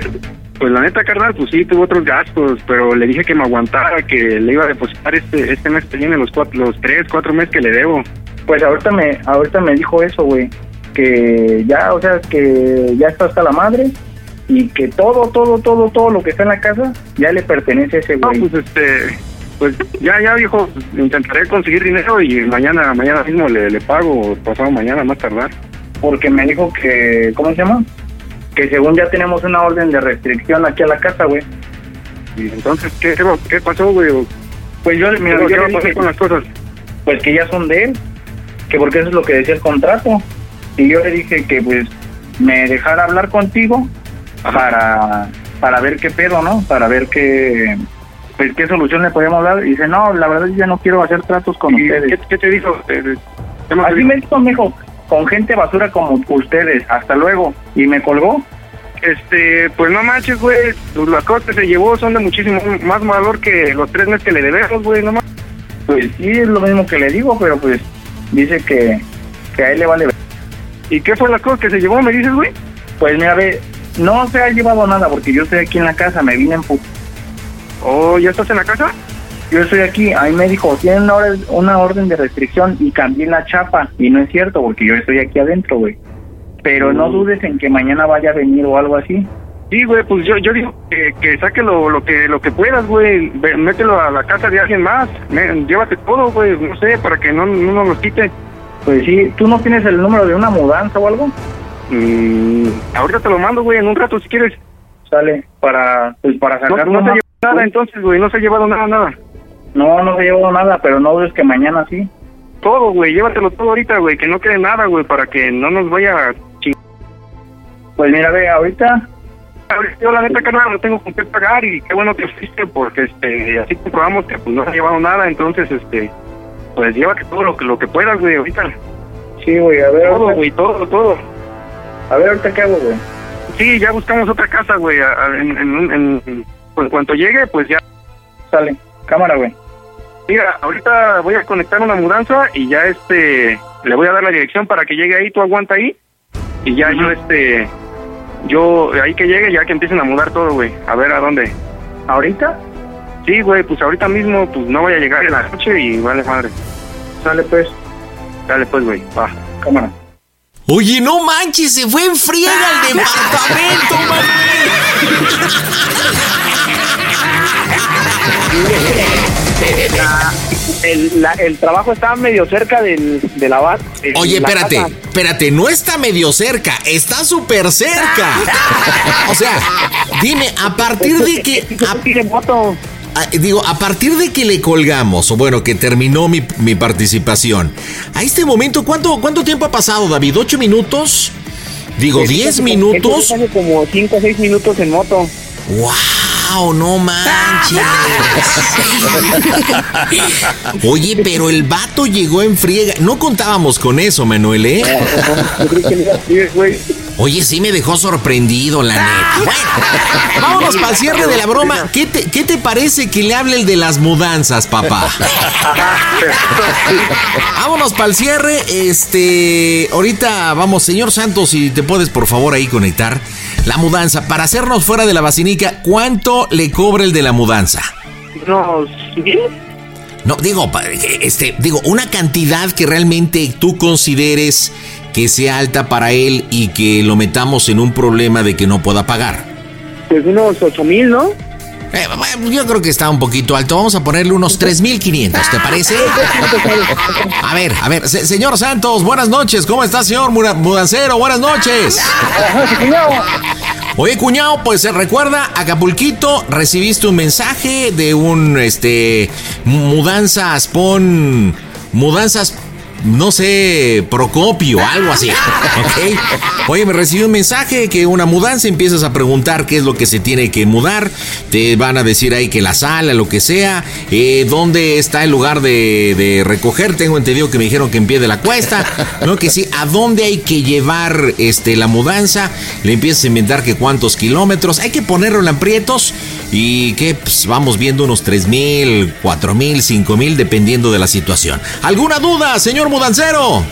[SPEAKER 14] pues la neta, carnal, pues sí, tuvo otros gastos, pero le dije que me aguantara, que le iba a depositar este este mes que viene, los cuatro, los tres, cuatro meses que le debo.
[SPEAKER 12] Pues ahorita me, ahorita me dijo eso, güey, que ya, o sea, que ya está hasta la madre y que todo, todo, todo, todo lo que está en la casa ya le pertenece a ese
[SPEAKER 14] No,
[SPEAKER 12] güey.
[SPEAKER 14] pues este, pues ya, ya, viejo, intentaré conseguir dinero y mañana, mañana mismo le, le pago, pasado mañana, más tardar.
[SPEAKER 12] porque me dijo que, ¿cómo se llama? Que según ya tenemos una orden de restricción aquí a la casa, güey.
[SPEAKER 14] Y entonces, ¿qué, qué, qué pasó, güey?
[SPEAKER 12] Pues yo, mira,
[SPEAKER 14] ¿Qué
[SPEAKER 12] yo le dije,
[SPEAKER 14] con las cosas?
[SPEAKER 12] pues que ya son de él, que porque eso es lo que decía el contrato. Y yo le dije que pues me dejara hablar contigo para para ver qué pedo, ¿no? Para ver qué pues qué solución le podíamos dar. Y dice, no, la verdad yo ya no quiero hacer tratos con
[SPEAKER 14] ¿Y
[SPEAKER 12] ustedes.
[SPEAKER 14] ¿Qué, qué te dijo? Eh, ¿qué más te
[SPEAKER 12] Así
[SPEAKER 14] dijo?
[SPEAKER 12] me dijo, mijo, con gente basura como ustedes, hasta luego. Y me colgó.
[SPEAKER 14] Este, pues no manches, güey. Pues las cosas que se llevó son de muchísimo más valor que los tres meses que le debemos, güey, no manches.
[SPEAKER 12] Pues sí, es lo mismo que le digo, pero pues dice que, que a él le vale.
[SPEAKER 14] ¿Y qué fue las cosas que se llevó, me dices, güey?
[SPEAKER 12] Pues mira, ve, no se ha llevado nada porque yo estoy aquí en la casa, me vine en pu
[SPEAKER 14] ¿Oh, ya estás en la casa?
[SPEAKER 12] Yo estoy aquí, ahí me dijo, tienen una orden de restricción y cambié la chapa. Y no es cierto, porque yo estoy aquí adentro, güey. Pero no dudes en que mañana vaya a venir o algo así.
[SPEAKER 14] Sí, güey, pues yo, yo digo que, que saque lo, lo que lo que puedas, güey. Mételo a la casa de alguien más. Me- llévate todo, güey, no sé, para que no, no nos los quite.
[SPEAKER 12] Pues sí, ¿tú no tienes el número de una mudanza o algo?
[SPEAKER 14] Mm, ahorita te lo mando, güey, en un rato si quieres.
[SPEAKER 12] Sale, para, pues para
[SPEAKER 14] No,
[SPEAKER 12] sacar
[SPEAKER 14] no se ha llevado nada entonces, güey, no se ha llevado nada, nada.
[SPEAKER 12] No, no se llevó nada, pero no dudes que mañana sí.
[SPEAKER 14] Todo, güey, llévatelo todo ahorita, güey, que no quede nada, güey, para que no nos vaya.
[SPEAKER 12] Pues mira, ve, ahorita
[SPEAKER 14] Yo la neta, carnal, no tengo con qué pagar y qué bueno que fuiste porque, este, así comprobamos que pues no se ha llevado nada, entonces, este, pues llévate todo lo que, lo que puedas, güey, ahorita.
[SPEAKER 12] Sí, güey, a ver.
[SPEAKER 14] Todo,
[SPEAKER 12] ahorita-
[SPEAKER 14] güey, todo, todo.
[SPEAKER 12] A ver, ahorita qué hago, güey.
[SPEAKER 14] Sí, ya buscamos otra casa, güey, a- a- en, en, en- pues, en cuanto llegue, pues ya.
[SPEAKER 12] Sale, cámara, güey.
[SPEAKER 14] Mira, ahorita voy a conectar una mudanza y ya, este, le voy a dar la dirección para que llegue ahí, tú aguanta ahí y ya yo, este, yo, ahí que llegue, ya que empiecen a mudar todo, güey, a ver a dónde.
[SPEAKER 12] ¿Ahorita?
[SPEAKER 14] Sí, güey, pues ahorita mismo, pues no voy a llegar en la noche y vale madre.
[SPEAKER 12] Sale, pues.
[SPEAKER 14] Dale, pues, güey, va.
[SPEAKER 12] Cámara.
[SPEAKER 2] Oye, no manches, se fue en friega el departamento,
[SPEAKER 16] La- el, la- el trabajo estaba medio cerca del, de la base.
[SPEAKER 2] Oye, espérate,
[SPEAKER 16] casa.
[SPEAKER 2] espérate, no está medio cerca, está súper cerca. O sea, dime, a partir de que... a- digo, a partir de que le colgamos, o bueno, que terminó mi, mi participación, a este momento, ¿cuánto, ¿cuánto tiempo ha pasado, David? ¿Ocho minutos? Digo,
[SPEAKER 16] Este,
[SPEAKER 2] ¿diez
[SPEAKER 16] hace-
[SPEAKER 2] minutos?
[SPEAKER 16] este hace como 5 o 6 minutos en moto.
[SPEAKER 2] ¡Wow! ¡No manches! Oye, pero el vato llegó en friega. No contábamos con eso, Manuel, ¿eh? Oye, sí me dejó sorprendido, la neta. Bueno, vámonos para el cierre de la broma. ¿Qué te, ¿Qué te parece que le hable el de las mudanzas, papá? Vámonos para el cierre. Este, ahorita vamos, señor Santos, si te puedes por favor ahí conectar la mudanza para hacernos fuera de la vacinica. ¿Cuánto le cobra el de la mudanza?
[SPEAKER 16] 10.
[SPEAKER 2] No, digo, pa- este, digo, una cantidad que realmente tú consideres que sea alta para él y que lo metamos en un problema de que no pueda pagar.
[SPEAKER 16] Pues unos 8 mil, ¿no?
[SPEAKER 2] Eh, yo creo que está un poquito alto. Vamos a ponerle unos 3.500, ¿te parece? A ver, a ver, se- señor Santos, buenas noches. ¿Cómo está, señor Mudancero? Buenas noches. Oye, cuñado, pues se recuerda, Acapulquito, recibiste un mensaje de un, este, mudanzas, pon, mudanzas, no sé, Procopio, algo así. Oye, me recibí un mensaje que una mudanza, empiezas a preguntar qué es lo que se tiene que mudar, te van a decir ahí que la sala, lo que sea, eh, dónde está el lugar de, de recoger, tengo entendido que me dijeron que en pie de la cuesta, ¿no? Que sí, a dónde hay que llevar este, la mudanza, le empiezas a inventar que cuántos kilómetros, hay que ponerlo en aprietos y que pues, vamos viendo unos 3 mil, 4 mil, 5 mil, dependiendo de la situación. ¿Alguna duda, señor mudancero?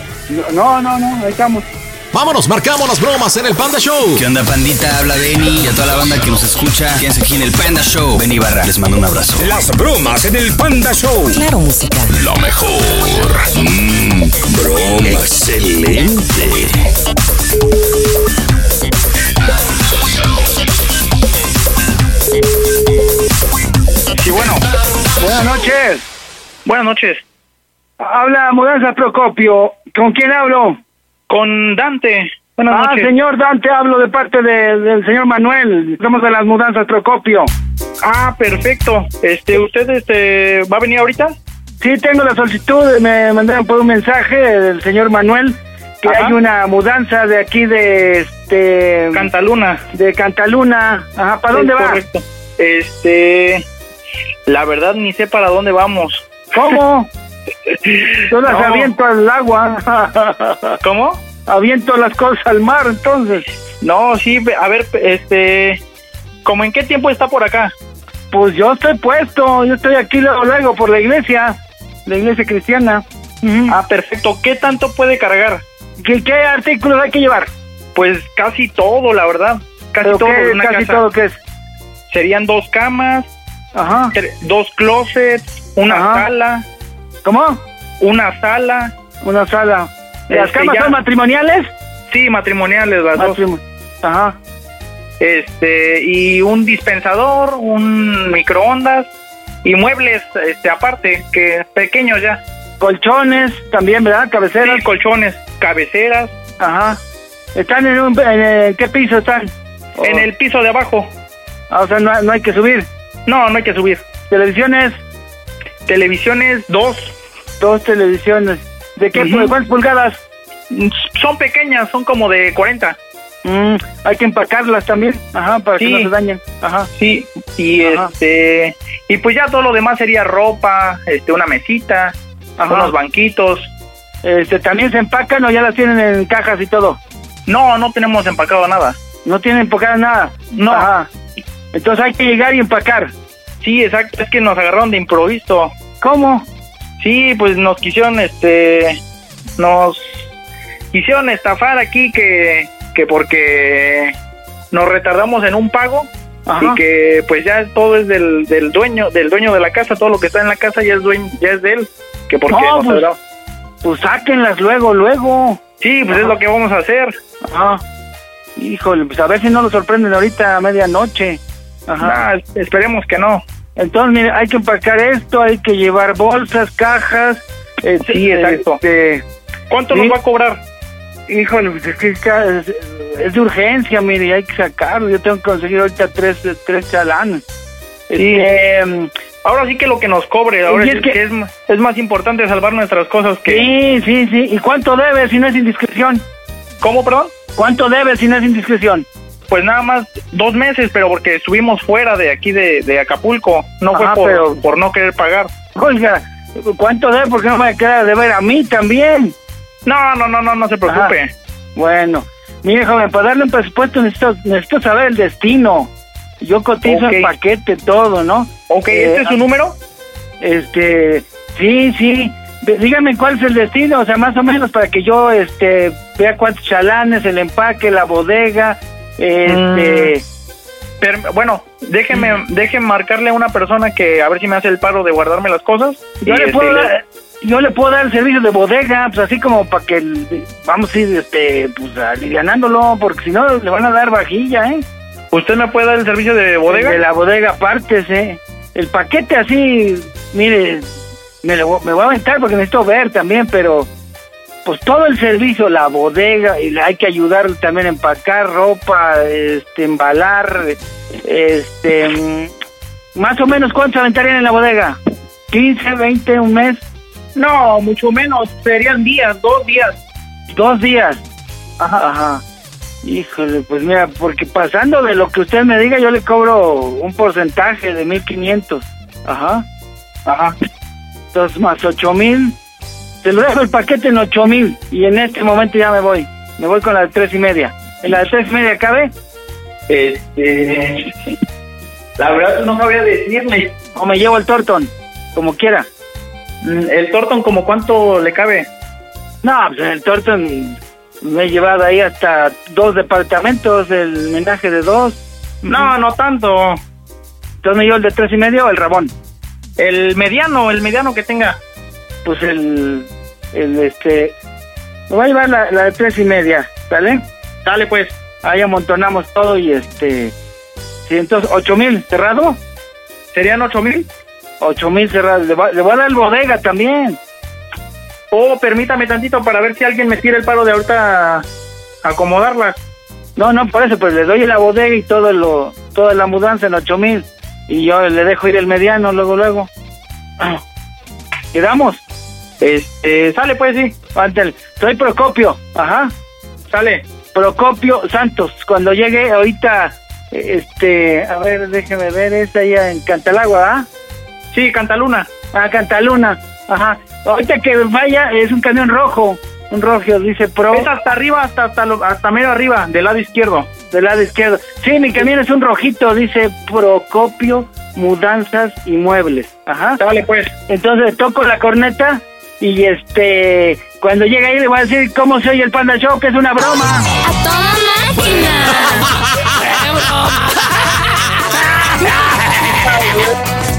[SPEAKER 16] No, no, no, ahí estamos.
[SPEAKER 2] Vámonos, marcamos las bromas en el Panda Show.
[SPEAKER 17] ¿Qué onda, pandita? Habla Denny y a toda la banda que nos escucha. Quédense aquí en el Panda Show. Benny Barra, les mando un abrazo.
[SPEAKER 5] Las bromas en el Panda Show.
[SPEAKER 18] Claro, música.
[SPEAKER 5] Lo mejor. Mmm, broma. Excelente.
[SPEAKER 16] Buenas noches. Buenas noches. Habla Mudanza Procopio. ¿Con quién hablo? Con Dante.
[SPEAKER 12] Buenas
[SPEAKER 16] ah,
[SPEAKER 12] noches.
[SPEAKER 16] señor Dante, hablo de parte de- del señor Manuel. Somos de las Mudanzas Procopio.
[SPEAKER 12] Ah, perfecto. Este, ¿usted este, va a venir ahorita?
[SPEAKER 16] Sí, tengo la solicitud. Me mandaron por un mensaje del señor Manuel que
[SPEAKER 12] Ajá.
[SPEAKER 16] hay una mudanza de aquí de este
[SPEAKER 12] Cantaluna.
[SPEAKER 16] de Cantaluna. Ajá, ¿para dónde va?
[SPEAKER 12] correcto. Este, la verdad ni sé para dónde vamos.
[SPEAKER 16] ¿Cómo? Yo las
[SPEAKER 12] No.
[SPEAKER 16] aviento al agua.
[SPEAKER 12] ¿Cómo?
[SPEAKER 16] Aviento las cosas al mar, entonces.
[SPEAKER 12] No, sí, a ver, este, ¿cómo en qué tiempo está por acá?
[SPEAKER 16] Pues yo estoy puesto, yo estoy aquí luego, luego por la iglesia, la iglesia cristiana.
[SPEAKER 12] Ah, perfecto. ¿Qué tanto puede cargar?
[SPEAKER 16] ¿Qué, qué artículos hay que llevar?
[SPEAKER 12] Pues casi todo, la verdad. Casi
[SPEAKER 16] ¿Pero
[SPEAKER 12] todo.
[SPEAKER 16] qué-
[SPEAKER 12] una
[SPEAKER 16] casi
[SPEAKER 12] casa.
[SPEAKER 16] todo qué es?
[SPEAKER 12] Serían dos camas,
[SPEAKER 16] Ajá.
[SPEAKER 12] dos closets, una
[SPEAKER 16] Ajá.
[SPEAKER 12] sala.
[SPEAKER 16] ¿Cómo?
[SPEAKER 12] Una sala.
[SPEAKER 16] Una sala. ¿Las
[SPEAKER 12] Este,
[SPEAKER 16] camas
[SPEAKER 12] ya-
[SPEAKER 16] son matrimoniales?
[SPEAKER 12] Sí, matrimoniales las dos.
[SPEAKER 16] Ajá.
[SPEAKER 12] Este, y un dispensador, un microondas y muebles este aparte, que pequeños ya.
[SPEAKER 16] Colchones también, ¿verdad? Cabeceras.
[SPEAKER 12] Sí, colchones, cabeceras.
[SPEAKER 16] Ajá. ¿Están en, un, en, qué piso están?
[SPEAKER 12] En
[SPEAKER 16] Oh.
[SPEAKER 12] el piso de abajo.
[SPEAKER 16] Ah, o sea, no, no hay que subir.
[SPEAKER 12] No, no hay que subir.
[SPEAKER 16] ¿Televisiones?
[SPEAKER 12] televisiones, dos.
[SPEAKER 16] Dos televisiones. ¿De qué? ¿De cuántas pulgadas?
[SPEAKER 12] Son pequeñas, son como de 40.
[SPEAKER 16] Mm, hay que empacarlas también, ajá, para que
[SPEAKER 12] Sí.
[SPEAKER 16] no se dañen. Ajá.
[SPEAKER 12] Sí, y
[SPEAKER 16] Ajá.
[SPEAKER 12] este y pues ya todo lo demás sería ropa, este una mesita,
[SPEAKER 16] Ajá.
[SPEAKER 12] unos banquitos.
[SPEAKER 16] Este, ¿También se empacan o ya las tienen en cajas y todo?
[SPEAKER 12] No, no tenemos empacado nada.
[SPEAKER 16] No tienen empacadas nada.
[SPEAKER 12] No.
[SPEAKER 16] Ajá. Entonces hay que llegar y empacar.
[SPEAKER 12] Sí, exacto, es que nos agarraron de improviso.
[SPEAKER 16] ¿Cómo?
[SPEAKER 12] Sí, pues nos quisieron este nos quisieron estafar aquí que que porque nos retardamos en un pago
[SPEAKER 16] Ajá.
[SPEAKER 12] y que pues ya todo es del, del dueño del dueño de la casa, todo lo que está en la casa ya es dueño, ya es de él, que porque
[SPEAKER 16] No,
[SPEAKER 12] nos
[SPEAKER 16] pues. Pues sáquenlas luego, luego.
[SPEAKER 12] Sí, pues es lo que vamos a hacer.
[SPEAKER 16] Ajá. Híjole, pues a ver si no lo sorprenden ahorita a medianoche. Ajá.
[SPEAKER 12] Esperemos que no.
[SPEAKER 16] Entonces, mire, hay que empacar esto, hay que llevar bolsas, cajas. este,
[SPEAKER 12] Sí, exacto.
[SPEAKER 16] este,
[SPEAKER 12] ¿Cuánto
[SPEAKER 16] sí.
[SPEAKER 12] nos va a cobrar?
[SPEAKER 16] Híjole, pues es que de urgencia, mire, hay que sacarlo. Yo tengo que conseguir ahorita tres, tres chalanes.
[SPEAKER 12] Sí.
[SPEAKER 16] Este,
[SPEAKER 12] Ahora sí que lo que nos cobre, ahora
[SPEAKER 16] es
[SPEAKER 12] que,
[SPEAKER 16] que-
[SPEAKER 12] es, ma- es más importante salvar nuestras cosas que...
[SPEAKER 16] sí, sí, sí. ¿Y cuánto debe si no es indiscreción?
[SPEAKER 12] ¿Cómo, perdón?
[SPEAKER 16] ¿Cuánto debe si no es indiscreción?
[SPEAKER 12] Pues nada más dos meses, pero porque estuvimos fuera de aquí de, de Acapulco. No
[SPEAKER 16] Ajá,
[SPEAKER 12] fue por,
[SPEAKER 16] pero-
[SPEAKER 12] por no querer pagar.
[SPEAKER 16] Oiga, ¿cuánto debe? Porque no me queda de ver a mí también.
[SPEAKER 12] No, no, no, no, no se preocupe.
[SPEAKER 16] Ajá. Bueno, mire, joven, para darle un presupuesto necesito, necesito saber el destino. Yo cotizo el paquete, todo, ¿no?
[SPEAKER 12] Ok,
[SPEAKER 16] Eh,
[SPEAKER 12] ¿este es su número?
[SPEAKER 16] Este, sí, sí. Dígame cuál es el destino, o sea, más o menos para que yo, este, vea cuántos chalanes, el empaque, la bodega, este...
[SPEAKER 12] Per- bueno, déjeme, déjeme marcarle a una persona que a ver si me hace el paro de guardarme las cosas.
[SPEAKER 16] Yo
[SPEAKER 12] Y,
[SPEAKER 16] le
[SPEAKER 12] este,
[SPEAKER 16] puedo
[SPEAKER 12] le-
[SPEAKER 16] dar, yo le puedo dar el servicio de bodega, pues así como para que el- vamos a ir, este, pues alivianándolo, porque si no le van a dar vajilla, ¿eh?
[SPEAKER 12] ¿Usted me puede dar el servicio de bodega?
[SPEAKER 16] De la bodega aparte, ¿eh? El paquete así, mire, me, lo me voy a aventar porque necesito ver también, pero pues todo el servicio, la bodega, y hay que ayudar también a empacar ropa, este, embalar, este, mm, más o menos cuánto aventarían en la bodega, 15, 20, un mes,
[SPEAKER 12] No, mucho menos. Serían días, dos días.
[SPEAKER 16] dos días. Ajá. Ajá. Híjole, pues mira, porque pasando de lo que usted me diga, yo le cobro un porcentaje de 1500. Ajá.
[SPEAKER 12] Ajá.
[SPEAKER 16] Entonces, más 8000. Te lo dejo el paquete en 8000. Y en este momento ya me voy. Me voy con la de tres y media. ¿En la de tres y media cabe?
[SPEAKER 12] Este. La verdad no sabría decirle.
[SPEAKER 16] O me llevo el tortón. Como quiera.
[SPEAKER 12] Mm, ¿El Torton como cuánto le cabe?
[SPEAKER 16] No, pues en el tortón me he llevado ahí hasta dos departamentos. El menaje de dos.
[SPEAKER 12] No, no tanto.
[SPEAKER 16] Entonces me llevo el de tres y media o el rabón.
[SPEAKER 12] El mediano, el mediano que tenga.
[SPEAKER 16] pues el, el este, me voy a llevar la, la de tres y media, ¿sale?
[SPEAKER 12] Dale pues.
[SPEAKER 16] Ahí amontonamos todo y este, sí, entonces, ocho mil cerrado,
[SPEAKER 12] ¿Serían ocho mil?
[SPEAKER 16] ocho mil cerrado, le, va- le voy a dar el bodega también,
[SPEAKER 12] Oh, permítame tantito para ver si alguien me tira el paro de ahorita acomodarlas.
[SPEAKER 16] no, no, por eso, pues le doy la bodega y todo lo, toda la mudanza en ocho mil, y yo le dejo ir el mediano luego, luego, ¿quedamos?
[SPEAKER 12] Este, sale pues sí.
[SPEAKER 16] Ándale, soy Procopio, ajá,
[SPEAKER 12] Sale.
[SPEAKER 16] Procopio Santos. Cuando llegue ahorita, este, a ver, déjeme ver, es allá en Cantalagua, ¿ah?
[SPEAKER 12] Sí, Cantaluna.
[SPEAKER 16] Ah, Cantaluna, ajá. Ahorita que vaya, es un camión rojo, un rojo, dice Pro,
[SPEAKER 12] Es hasta arriba, hasta, hasta, lo- hasta mero arriba, del lado izquierdo.
[SPEAKER 16] del lado izquierdo. Sí, mi camión es un rojito, dice Procopio Mudanzas y Muebles, ajá.
[SPEAKER 12] Sale pues.
[SPEAKER 16] Entonces toco la corneta y este, cuando llegue ahí le voy a decir cómo se oye el Panda Show, que es una broma.
[SPEAKER 9] ¡A toda máquina!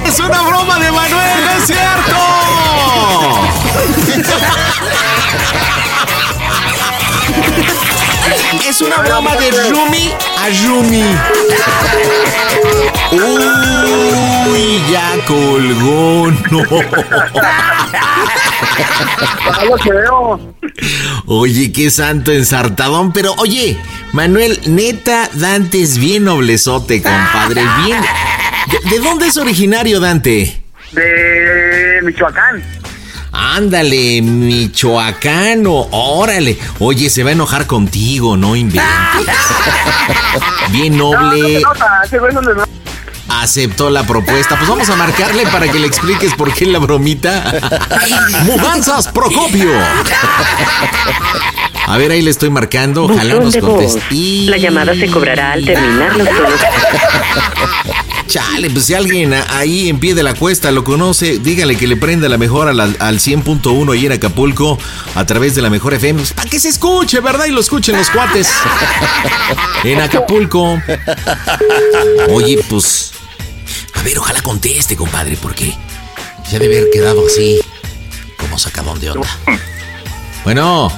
[SPEAKER 2] ¡Es una broma Es una broma de Rumi a Rumi. Uy, ya colgó, no. Oye, qué santo ensartadón, pero oye, Manuel, neta, Dante es bien noblezote, compadre, bien. ¿De, de dónde es originario Dante?
[SPEAKER 10] De Michoacán.
[SPEAKER 2] Ándale, michoacano, órale. Oye, se va a enojar contigo, no inventes. Bien noble. Aceptó la propuesta. Pues vamos a marcarle para que le expliques por qué la bromita. Mudanzas Procopio. A ver, ahí le estoy marcando. Ojalá
[SPEAKER 19] Buzón
[SPEAKER 2] nos conteste. Y-
[SPEAKER 19] La llamada se cobrará al terminar los tonos.
[SPEAKER 2] Chale, pues si alguien ahí en pie de la cuesta lo conoce, dígale que le prenda la mejor al, al 100.1 ahí en Acapulco a través de la mejor FM. Para que se escuche, ¿verdad? Y lo escuchen los cuates. En Acapulco. Oye, pues. A ver, ojalá conteste, compadre, porque ya debe haber quedado así, como sacadón de onda. Bueno.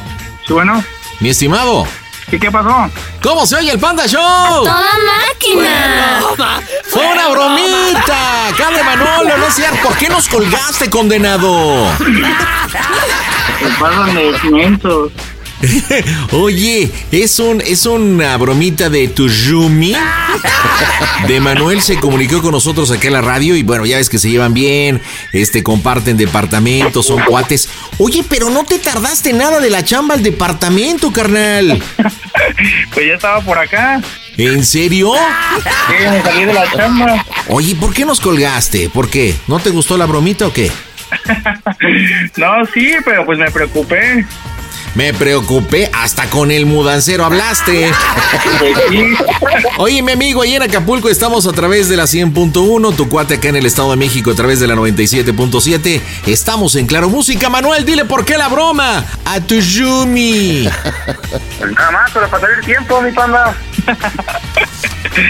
[SPEAKER 12] Bueno.
[SPEAKER 2] Mi estimado.
[SPEAKER 12] ¿Y qué pasó?
[SPEAKER 2] ¿Cómo se oye el Panda Show?
[SPEAKER 12] ¡Toda
[SPEAKER 2] máquina! ¡Fue una bromita! ¡Acá de Manolo, no es cierto! ¿Por qué nos colgaste, condenado?
[SPEAKER 12] Me pasan de 500.
[SPEAKER 2] Oye, es un es una bromita de tu Yumi. De Manuel se comunicó con nosotros aquí en la radio y bueno, ya ves que se llevan bien, este comparten departamentos, son cuates. Oye, pero no te tardaste nada de la chamba al departamento, carnal.
[SPEAKER 12] Pues ya estaba por acá.
[SPEAKER 2] ¿En serio?
[SPEAKER 12] Sí, me salí de la chamba.
[SPEAKER 2] Oye, ¿por qué nos colgaste? ¿Por qué? ¿No te gustó la bromita o qué?
[SPEAKER 12] No, sí, pero pues me preocupé.
[SPEAKER 2] Me preocupé, hasta con el mudancero hablaste. Oye, mi amigo, ahí en Acapulco estamos a través de la 100.1, tu cuate acá en el Estado de México a través de la 97.7. Estamos en Claro Música. Manuel, dile por qué la broma a tu Yumi.
[SPEAKER 10] Pues nada más, para pasar el tiempo, mi panda.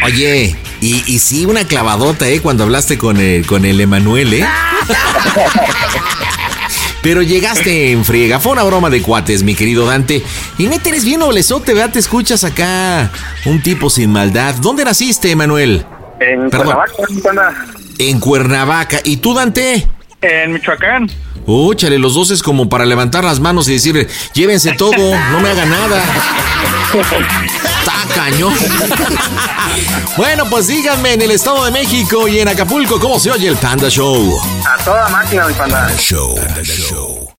[SPEAKER 2] Oye, y, y sí, una clavadota, ¿eh? Cuando hablaste con el, con el Emanuel, ¿eh? Pero llegaste en friega. Fue una broma de cuates, mi querido Dante. Y neta, eres bien noblezote, ¿verdad? Te escuchas acá. Un tipo sin maldad. ¿Dónde naciste, Emanuel?
[SPEAKER 10] En
[SPEAKER 2] Perdón.
[SPEAKER 10] Cuernavaca.
[SPEAKER 2] En Cuernavaca. ¿Y tú, Dante?
[SPEAKER 12] En Michoacán.
[SPEAKER 2] Úchale, los dos es como para levantar las manos y decir, llévense todo, no me hagan nada. Está cañón. bueno, pues díganme en el Estado de México y en Acapulco cómo se oye el Panda Show.
[SPEAKER 10] A toda máquina, mi panda.
[SPEAKER 2] Show.